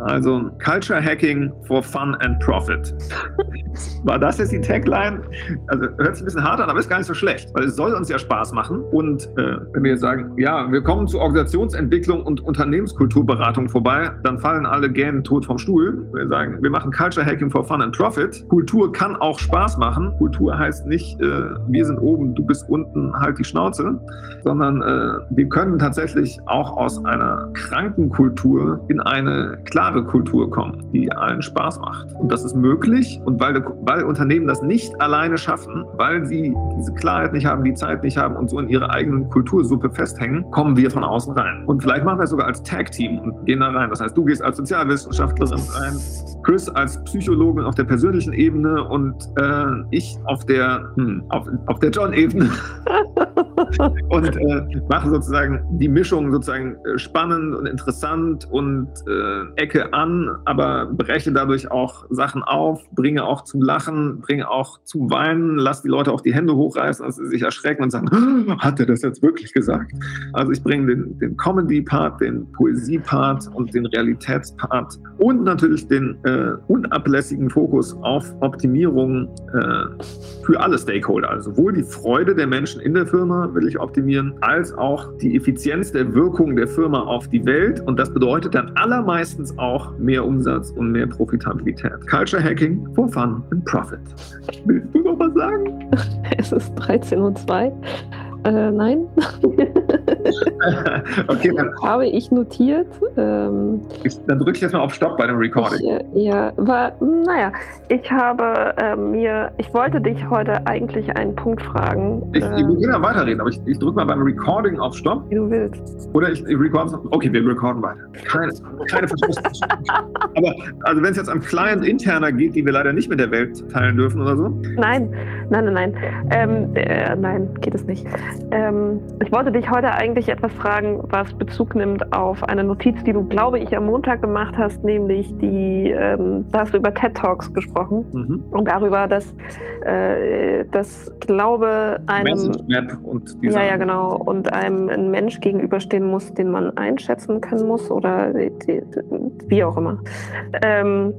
Also Culture Hacking for Fun and Profit. War das jetzt die Tagline? Also hört sich ein bisschen hart an, aber ist gar nicht so schlecht, weil es soll uns ja Spaß machen. Und äh, wenn wir jetzt sagen, ja, wir kommen zu Organisationsentwicklung und Unternehmenskulturberatung vorbei, dann fallen alle gähnen tot vom Stuhl. Wir sagen, wir machen Culture Hacking for Fun and Profit. Kultur kann auch Spaß machen. Kultur heißt nicht, äh, wir sind oben, du bist unten, halt die Schnauze, sondern äh, wir können tatsächlich auch aus einer kranken Kultur in eine klare Kultur kommen, die allen Spaß macht. Und das ist möglich. Und weil, weil Unternehmen das nicht alleine schaffen, weil sie diese Klarheit nicht haben, die Zeit nicht haben und so in ihrer eigenen Kultursuppe festhängen, kommen wir von außen rein. Und vielleicht machen wir es sogar als Tag-Team und gehen da rein. Das heißt, du gehst als Sozialwissenschaftlerin rein, Chris als Psychologin auf der persönlichen Ebene und äh, ich auf der, hm, auf, auf der John-Ebene. und äh, mache sozusagen die Mischung sozusagen äh, spannend und interessant und äh, Ecke an, aber breche dadurch auch Sachen auf, bringe auch zum Lachen, bringe auch zu Weinen, lass die Leute auch die Hände hochreißen, dass sie sich erschrecken und sagen, hat er das jetzt wirklich gesagt? Also ich bringe den, den Comedy-Part, den Poesie-Part und den Realitätspart und natürlich den äh, unablässigen Fokus auf Optimierung äh, für alle Stakeholder. Also sowohl die Freude der Menschen in der Firma will ich optimieren, als auch die Effizienz der Wirkung der Firma auf die Welt. Und das bedeutet dann allermeistens auch mehr Umsatz und mehr Profitabilität. Culture Hacking for Fun and Profit. Willst du noch was sagen? Es ist 13.02 Uhr. Äh, nein. okay, dann habe ich notiert. Ähm, ich, dann drücke ich jetzt mal auf Stopp bei dem Recording. Ich, äh, ja, war, naja, ich habe äh, mir, ich wollte dich heute eigentlich einen Punkt fragen. Ich, äh, wir können ja weiterreden, aber ich, ich drücke mal beim Recording auf Stopp. Wie du willst. Oder ich, ich recorde Okay, wir recorden weiter. Keine, keine aber also wenn es jetzt am Client interner geht, die wir leider nicht mit der Welt teilen dürfen oder so? Nein, nein, nein, nein. Ähm, äh, nein, geht es nicht. Ähm, ich wollte dich heute eigentlich etwas fragen, was Bezug nimmt auf eine Notiz, die du, glaube ich, am Montag gemacht hast, nämlich die, ähm, da hast du über TED Talks gesprochen mhm. und darüber, dass äh, das Glaube einem und ja, ja, genau, und einem ein Mensch gegenüberstehen muss, den man einschätzen können muss oder die, die, wie auch immer. Ähm,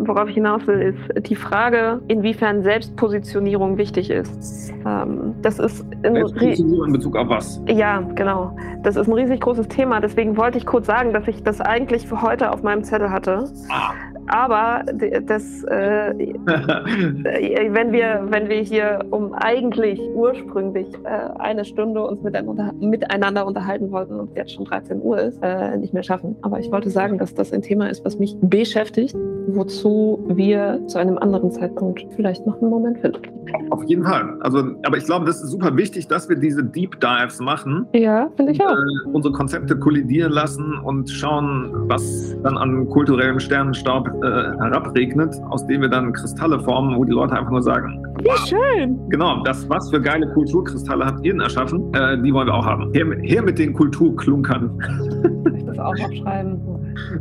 worauf ich hinaus will, ist die Frage, inwiefern Selbstpositionierung wichtig ist. Ähm, das ist in, in Bezug auf was? Ja, genau. Das ist ein riesig großes Thema. Deswegen wollte ich kurz sagen, dass ich das eigentlich für heute auf meinem Zettel hatte. Ah. Aber das, äh, wenn, wir, wenn wir hier um eigentlich ursprünglich äh, eine Stunde uns miteinander, miteinander unterhalten wollten und jetzt schon 13 Uhr ist, äh, nicht mehr schaffen. Aber ich wollte sagen, dass das ein Thema ist, was mich beschäftigt, wozu wir zu einem anderen Zeitpunkt vielleicht noch einen Moment finden. Auf jeden Fall. Also, aber ich glaube, das ist super wichtig, dass wir diese Deep Dives machen. Ja, finde ich auch. Äh, unsere Konzepte kollidieren lassen und schauen, was dann an kulturellem Sternenstaub äh, herabregnet, aus dem wir dann Kristalle formen, wo die Leute einfach nur sagen, wie schön. Genau, das, was für geile Kulturkristalle habt ihr denn erschaffen, äh, die wollen wir auch haben. Her, her mit den Kulturklunkern. Soll ich das auch aufschreiben?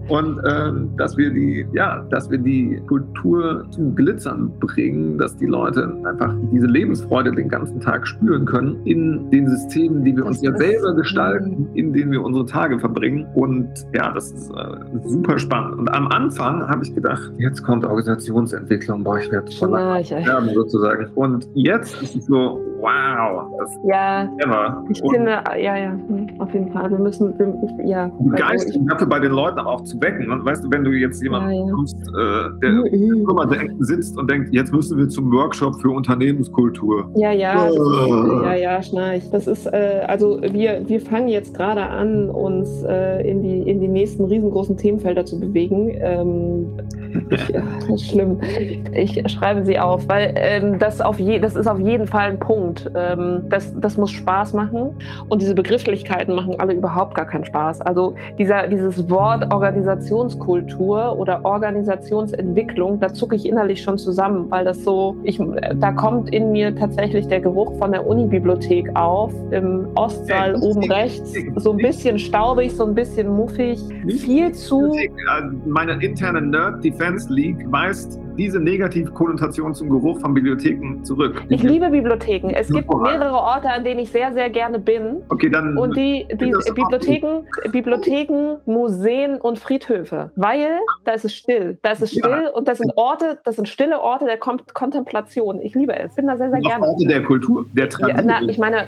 Und äh, dass wir die, ja, dass wir die Kultur zum Glitzern bringen, dass die Leute einfach diese Lebensfreude den ganzen Tag spüren können in den Systemen, die wir das uns ja selber gestalten, in denen wir unsere Tage verbringen. Und ja, das ist äh, super spannend. Und am Anfang habe ich gedacht, jetzt kommt Organisationsentwicklung, boah, ich werde schon sterben sozusagen. Und jetzt ist es so, wow, das ja, clever. Ich und finde, ja, ja, hm, auf jeden Fall. Wir müssen, wir, ja. Geist also dafür bei den Leuten auch zu wecken. Und weißt du, wenn du jetzt jemanden ja, ja. kommst, äh, der mhm. immer sitzt und denkt, jetzt müssen wir zum Workshop für Unternehmenskultur. Ja, ja, oh. ja, ja, schnarch. Das ist, äh, also wir, wir fangen jetzt gerade an, uns äh, in, die, in die nächsten riesengroßen Themenfelder zu bewegen. Ähm, ich, ja, ist schlimm. Ich schreibe sie auf, weil ähm, das, auf je, das ist auf jeden Fall ein Punkt. Ähm, das, das muss Spaß machen. Und diese Begrifflichkeiten machen alle überhaupt gar keinen Spaß. Also dieser, dieses Wort Organisationskultur oder Organisationsentwicklung, da zucke ich innerlich schon zusammen, weil das so, ich, da kommt in mir tatsächlich der Geruch von der Unibibliothek auf, im Ostsaal ja, oben rechts, so ein bisschen staubig, so ein bisschen muffig, viel zu... Meine interne Nerd-Defense League weist diese Negativkonnotation zum Geruch von Bibliotheken zurück. Ich liebe Bibliotheken. Es gibt mehrere Orte, an denen ich sehr, sehr gerne bin. Okay, dann. Und die, die Bibliotheken, Bibliotheken, Museen und Friedhöfe. Weil da ist es still. Da ist es still ja. und das sind Orte, das sind stille Orte der Kom Kontemplation. Ich liebe es. Ich bin da sehr, sehr gerne. Orte der Kultur, der Tradition. Ja, na, ich meine,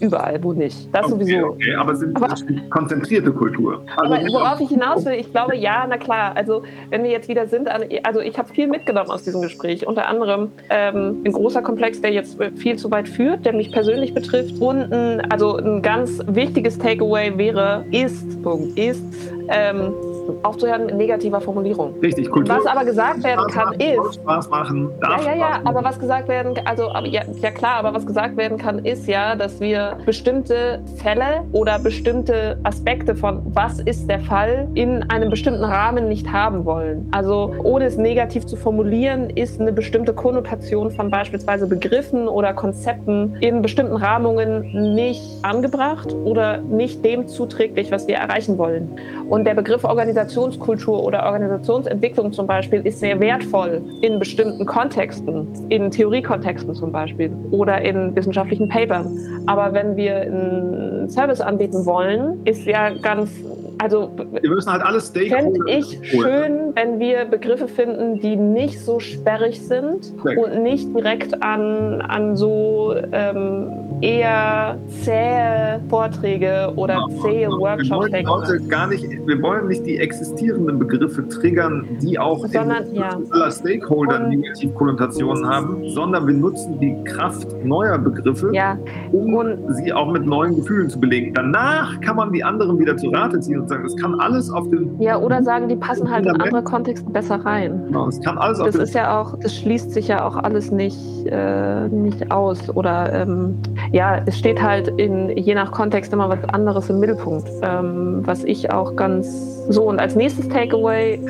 überall, wo nicht. Das okay, sowieso. Okay, aber sind aber, konzentrierte Kultur. Also aber worauf ich hinaus will, ich glaube, ja, na klar. Also, wenn wir jetzt wieder sind, also ich habe viel mitgenommen aus diesem Gespräch. Unter anderem ähm, ein großer Komplex, der jetzt viel zu weit führt, der mich persönlich betrifft. Und ein, also ein ganz wichtiges Takeaway wäre, ist, Punkt, ist, ähm, aufzuhören mit negativer Formulierung. Richtig, Kultur. Was aber gesagt werden Spaß kann, ist. Spaß machen, darf Ja, ja, ja, aber was gesagt werden also ja, ja klar, aber was gesagt werden kann, ist ja, dass wir bestimmte Fälle oder bestimmte Aspekte von was ist der Fall in einem bestimmten Rahmen nicht haben wollen. Also ohne es negativ zu formulieren, ist eine bestimmte Konnotation von beispielsweise Begriffen oder Konzepten in bestimmten Rahmungen nicht angebracht oder nicht dem zuträglich, was wir erreichen wollen. Und der Begriff Organisationskultur oder Organisationsentwicklung zum Beispiel ist sehr wertvoll in bestimmten Kontexten, in Theoriekontexten zum Beispiel oder in wissenschaftlichen Papern. Aber wenn wir einen Service anbieten wollen, ist ja ganz also wir müssen halt alles Fände ich schön, wenn wir Begriffe finden, die nicht so sperrig sind und nicht direkt an, an so ähm, eher zähe Vorträge oder ja, zähe Workshops denken. Wir, gar nicht, wir wollen nicht die existierenden Begriffe triggern, die auch sondern, in ja. aller Stakeholder Negativkonnotationen haben, sondern wir nutzen die Kraft neuer Begriffe, ja. um und, sie auch mit neuen Gefühlen zu belegen. Danach kann man die anderen wieder zu Rate ziehen und sagen, das kann alles auf den. Ja, oder sagen, die passen halt in andere Kontexte besser rein. Genau, es kann alles das auf ist ja auch, das schließt sich ja auch alles nicht, äh, nicht aus. Oder ähm, ja, es steht halt in je nach Kontext immer was anderes im Mittelpunkt. Ähm, was ich auch ganz so und als nächstes Takeaway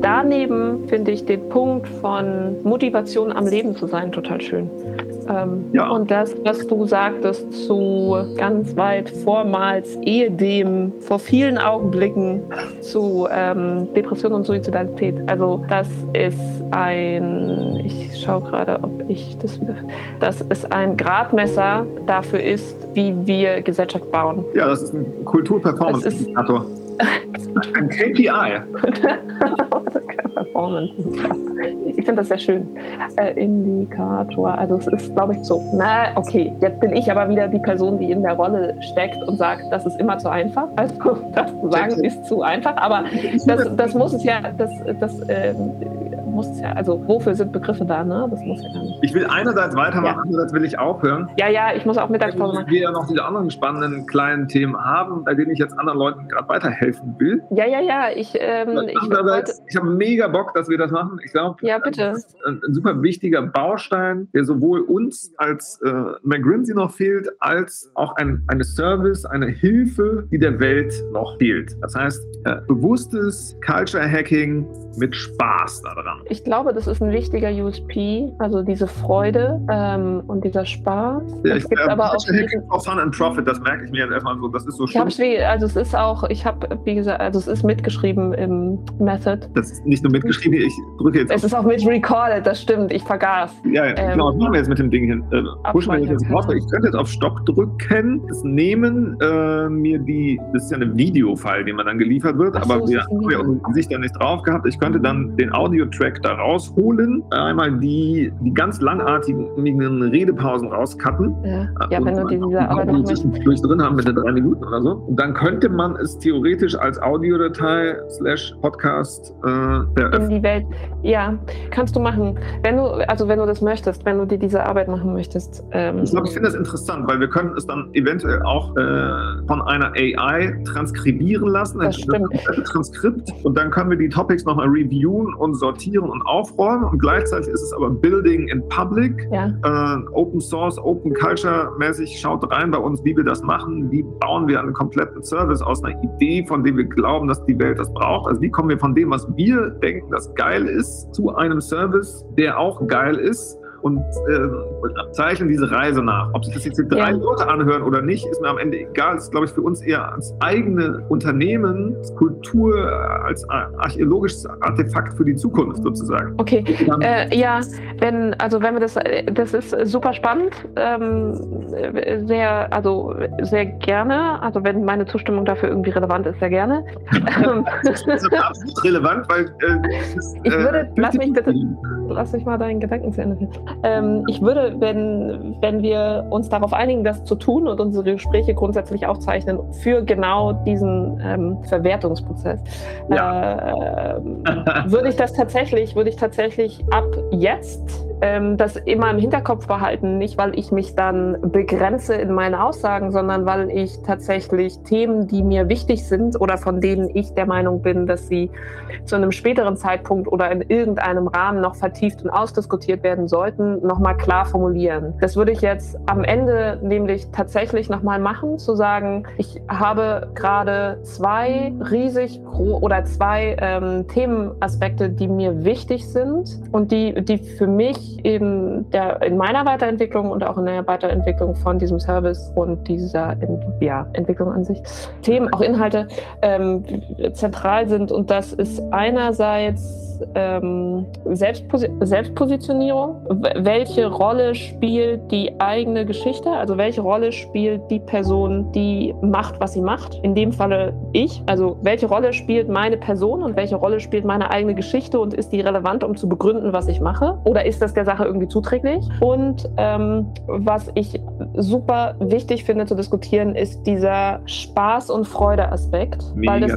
daneben finde ich den Punkt von Motivation am Leben zu sein total schön. Ähm, ja. Und das, was du sagtest zu ganz weit vormals, ehedem, vor vielen Augenblicken zu ähm, Depression und Suizidalität. Also das ist ein, ich schaue gerade, ob ich das wieder, das ist ein Gradmesser dafür ist, wie wir Gesellschaft bauen. Ja, das ist ein Kulturperformance-Indikator. Ein KPI. Ich finde das sehr schön. Äh, Indikator. Also es ist, glaube ich, so. Na, okay, jetzt bin ich aber wieder die Person, die in der Rolle steckt und sagt, das ist immer zu einfach. Also das zu sagen ist zu einfach. Aber das, das muss es ja, das, das ähm, muss es ja, also wofür sind Begriffe da, ne? Das muss ja gar nicht. Ich will einerseits weitermachen, ja. andererseits will ich aufhören. Ja, ja, ich muss auch Mittagspause machen. Wir ja noch diese anderen spannenden kleinen Themen haben, bei denen ich jetzt anderen Leuten gerade weiterhelfen will. Ja, ja, ja. Ich, ähm, ich, ich habe mega Bock, dass wir das machen. Ich glaube, ja, bitte. das ist ein, ein, super wichtiger Baustein, der sowohl uns als äh, McGrinsey noch fehlt, als auch ein, eine Service, eine Hilfe, die der Welt noch fehlt. Das heißt, äh, bewusstes Culture Hacking mit Spaß daran. Ich glaube, das ist ein wichtiger USP, also diese Freude ähm, und dieser Spaß. Ja, es gibt äh, aber auch diesen, Fun and Profit, das merke ich mir jetzt erstmal so. Das ist so schön. Also es ist auch, ich habe, wie gesagt, also es ist mitgeschrieben im Method. Das ist nicht nur mitgeschrieben, ich drücke jetzt. Es ist auch mit recorded, das stimmt. Ich vergaß. Ja, ja ähm, genau. Was machen wir jetzt mit dem Ding hin? Äh, pushen wir jetzt raus. Ich könnte jetzt auf Stopp drücken, das nehmen, äh, mir die, das ist ja eine Videofile, die man dann geliefert wird, so, aber wir haben ja unsere Gesichter nicht drauf gehabt. Ich könnte dann den Audio-Track da rausholen, einmal die, die ganz langartigen Redepausen rauscutten. Ja, ja wenn du diese Arbeit machen möchtest. drin haben mit den drei Minuten oder so. Und dann könnte man es theoretisch als Audiodatei slash Podcast äh, in die Welt. Ja, kannst du machen. Wenn du, also wenn du das möchtest, wenn du dir diese Arbeit machen möchtest. Ähm, ich glaube, ich finde das interessant, weil wir können es dann eventuell auch äh, von einer AI transkribieren lassen. Das stimmt. Ein Transkript und dann können wir die Topics nochmal reviewen und sortieren und aufräumen. Und gleichzeitig ist es aber Building in Public, ja. äh, Open Source, Open Culture mäßig. Schaut rein bei uns, wie wir das machen. Wie bauen wir einen kompletten Service aus einer Idee, von dem wir glauben, dass die Welt das braucht. Also wie kommen wir von dem, was wir denken, das geil ist, zu einem Service, der auch geil ist und äh, zeichnen diese Reise nach. Ob sich das jetzt die drei ja. Leute anhören oder nicht, ist mir am Ende egal. Das ist, glaube ich, für uns eher als eigene Unternehmen, als Kultur, als archäologisches Artefakt für die Zukunft sozusagen. Okay, äh, ja, wenn, also wenn wir das, das ist super spannend, ähm, sehr, also sehr gerne, also wenn meine Zustimmung dafür irgendwie relevant ist, sehr gerne. das ist absolut relevant, weil äh, ist, ich würde, äh, lass mich bitte, lass mich mal deinen Gedanken zu Ende. Ähm, ich würde, wenn, wenn wir uns darauf einigen, das zu tun und unsere Gespräche grundsätzlich aufzeichnen für genau diesen ähm, Verwertungsprozess, ja. äh, würde ich das tatsächlich, würde ich tatsächlich ab jetzt ähm, das immer im Hinterkopf behalten, nicht weil ich mich dann begrenze in meinen Aussagen, sondern weil ich tatsächlich Themen, die mir wichtig sind oder von denen ich der Meinung bin, dass sie zu einem späteren Zeitpunkt oder in irgendeinem Rahmen noch vertieft und ausdiskutiert werden sollten, nochmal klar formulieren. Das würde ich jetzt am Ende nämlich tatsächlich nochmal machen, zu sagen, ich habe gerade zwei riesig oder zwei ähm, Themenaspekte, die mir wichtig sind und die, die für mich in, der, in meiner Weiterentwicklung und auch in der Weiterentwicklung von diesem Service und dieser ja, Entwicklung an sich, Themen, auch Inhalte ähm, zentral sind. Und das ist einerseits ähm, Selbstpos Selbstpositionierung. Welche Rolle spielt die eigene Geschichte? Also welche Rolle spielt die Person, die macht, was sie macht? In dem Falle ich. Also welche Rolle spielt meine Person und welche Rolle spielt meine eigene Geschichte und ist die relevant, um zu begründen, was ich mache? Oder ist das der Sache irgendwie zuträglich? Und ähm, was ich super wichtig finde zu diskutieren, ist dieser Spaß- und Freude-Aspekt. Weil das,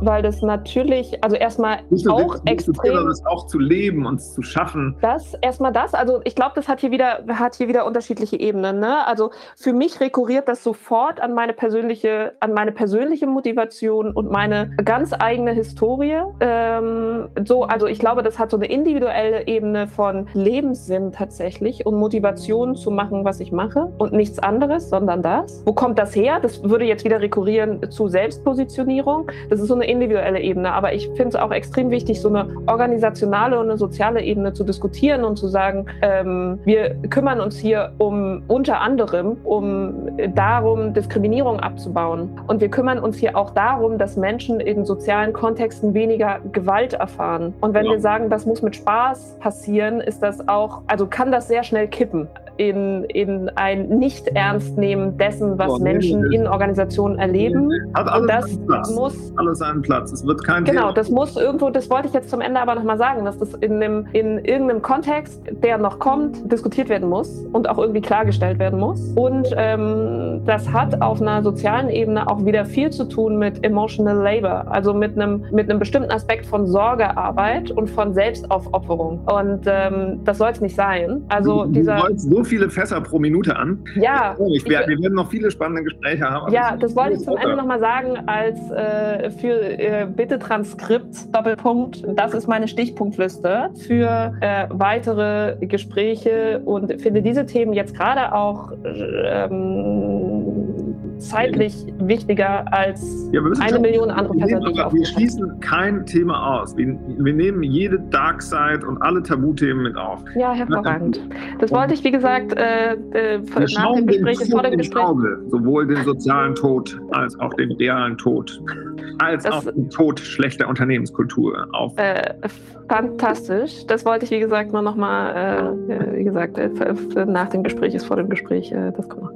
weil das natürlich, also erstmal auch extrem extrem. Das auch zu leben und zu schaffen. Das, erstmal das. Also ich glaube, das hat hier wieder, hat hier wieder unterschiedliche Ebenen. Ne? Also für mich rekurriert das sofort an meine persönliche, an meine persönliche Motivation und meine ganz eigene Historie. Ähm, so, also ich glaube, das hat so eine individuelle Ebene von Lebenssinn tatsächlich und Motivation zu machen, was ich mache und nichts anderes, sondern das. Wo kommt das her? Das würde jetzt wieder rekurrieren zu Selbstpositionierung. Das ist so eine individuelle Ebene, aber ich finde es auch extrem wichtig, so eine organisationale und eine soziale Ebene zu diskutieren und zu sagen, ähm, wir kümmern uns hier um unter anderem um darum, Diskriminierung abzubauen. Und wir kümmern uns hier auch darum, dass Menschen in sozialen Kontexten weniger Gewalt erfahren. Und wenn ja. wir sagen, das muss mit Spaß passieren, ist das auch, also kann das sehr schnell kippen in, in ein Nicht-Ernst-Nehmen dessen, was oh, Menschen nee, in Organisationen erleben. Hat alles und das muss alles seinen Platz. Es wird kein Genau, Thema. das muss irgendwo, das wollte ich jetzt zum Ende aber nochmal sagen, dass das in, dem, in irgendeinem Kontext, der noch kommt, diskutiert werden muss und auch irgendwie klargestellt werden muss. Und ähm, das hat auf einer sozialen Ebene auch wieder viel zu tun mit Emotional Labor, also mit einem, mit einem bestimmten Aspekt von Sorgearbeit und von Selbstaufopferung. Und ähm, das soll es nicht sein. Also du, dieser. Du so viele Fässer pro Minute an. Ja. Ich, wir, wir, werden noch viele spannende Gespräche haben. Ja, das wollte ich zum Ende nochmal sagen, als äh, für äh, bitte Transkript, Doppelpunkt, das ist meine Stichpunktliste für äh, weitere Gespräche und finde diese Themen jetzt gerade auch ähm, zeitlich wichtiger als ja, eine Million andere Personen. Wir, wir schließen kein Thema aus. Wir, wir, nehmen jede Dark Side und alle Tabuthemen mit auf. Ja, hervorragend. Das wollte ich, wie gesagt, äh, äh, nach dem Gespräch, vor dem Gespräch. Auge, sowohl den sozialen Tod als auch den realen Tod, als das, auch den Tod schlechter Unternehmenskultur auf. Äh, fantastisch. Das wollte ich, wie gesagt, nur nochmal, äh, wie gesagt, äh, nach dem Gespräch ist vor dem Gespräch, äh, das kommt noch.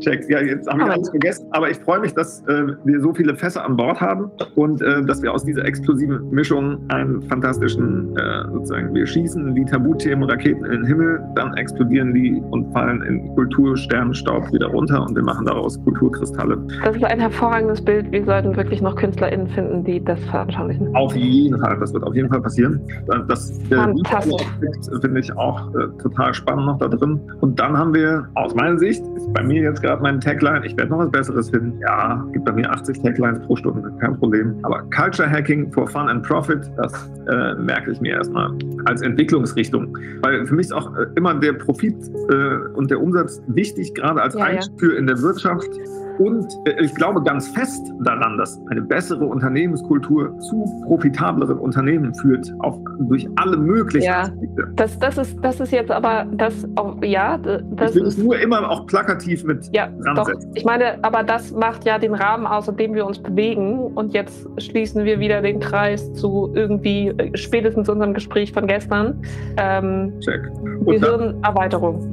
Check. Ja, jetzt habe ich alles vergessen, aber ich freue mich, dass äh, wir so viele Fässer an Bord haben und äh, dass wir aus dieser explosiven Mischung einen fantastischen, äh, sozusagen, wir schießen die Tabuthemen, Raketen in den Himmel, dann explodieren die und fallen in Kultursternenstaub wieder runter und wir machen daraus Kulturkristalle. Das ist ein hervorragendes Bild. Wir sollten wirklich noch KünstlerInnen finden, die das veranschaulichen. Auf jeden Fall, das wird auf jeden Fall passieren. Das äh, finde ich auch äh, total spannend noch da drin. Und dann haben wir aus meiner Sicht, ist bei mir jetzt gerade mein Tagline, ich werde noch was Besseres finden. Ja, gibt bei mir 80 Taglines pro Stunde, kein Problem. Aber Culture Hacking for Fun and Profit, das äh, merke ich mir erstmal als Entwicklungsrichtung. Weil für mich ist auch äh, immer der Profit äh, und der Umsatz wichtig, gerade als ja, Einspür ja. in der Wirtschaft. Und äh, ich glaube ganz fest daran, dass eine bessere Unternehmenskultur zu profitableren Unternehmen führt, auf, durch alle möglichen ja, Aspekte. Das, das, ist, das ist jetzt aber, das auch, ja, das ich will ist, es nur immer auch plakativ mit ja, doch. Ich meine, aber das macht ja den Rahmen aus, in dem wir uns bewegen. Und jetzt schließen wir wieder den Kreis zu irgendwie äh, spätestens unserem Gespräch von gestern. Ähm, Check. Gehirnerweiterung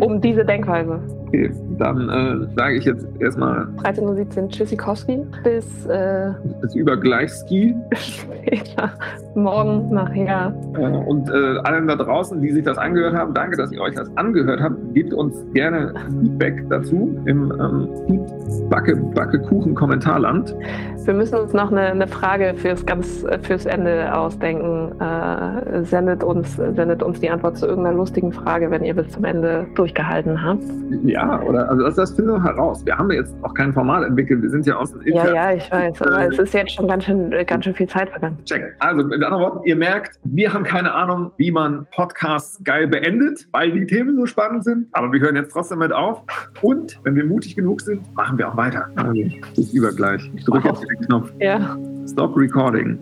um diese Denkweise. Okay, dann äh, sage ich jetzt erstmal 13.17 Uhr Tschüssikowski bis, äh, bis Übergleichski. Später, morgen, nachher. Äh, und äh, allen da draußen, die sich das angehört haben, danke, dass ihr euch das angehört habt. Gebt uns gerne Feedback dazu im ähm, Backe, Backe Kuchen Kommentarland. Wir müssen uns noch eine, eine Frage fürs ganz fürs Ende ausdenken. Äh, sendet uns sendet uns die Antwort zu irgendeiner lustigen Frage, wenn ihr bis zum Ende durchgehalten habt. Ja, oder also das, das finden wir heraus. Wir haben jetzt auch kein Format entwickelt. Wir sind ja aus dem Inter Ja, ja, ich weiß, aber es ist jetzt schon ganz schön, ganz schön viel Zeit vergangen. Check. Also mit anderen Worten, ihr merkt, wir haben keine Ahnung, wie man Podcasts geil beendet, weil die Themen so spannend sind. Aber wir hören jetzt trotzdem mit auf. Und wenn wir mutig genug sind, machen wir auch weiter. Also, bis übergleich. Ich drücke jetzt den Knopf. Ja. Stop recording.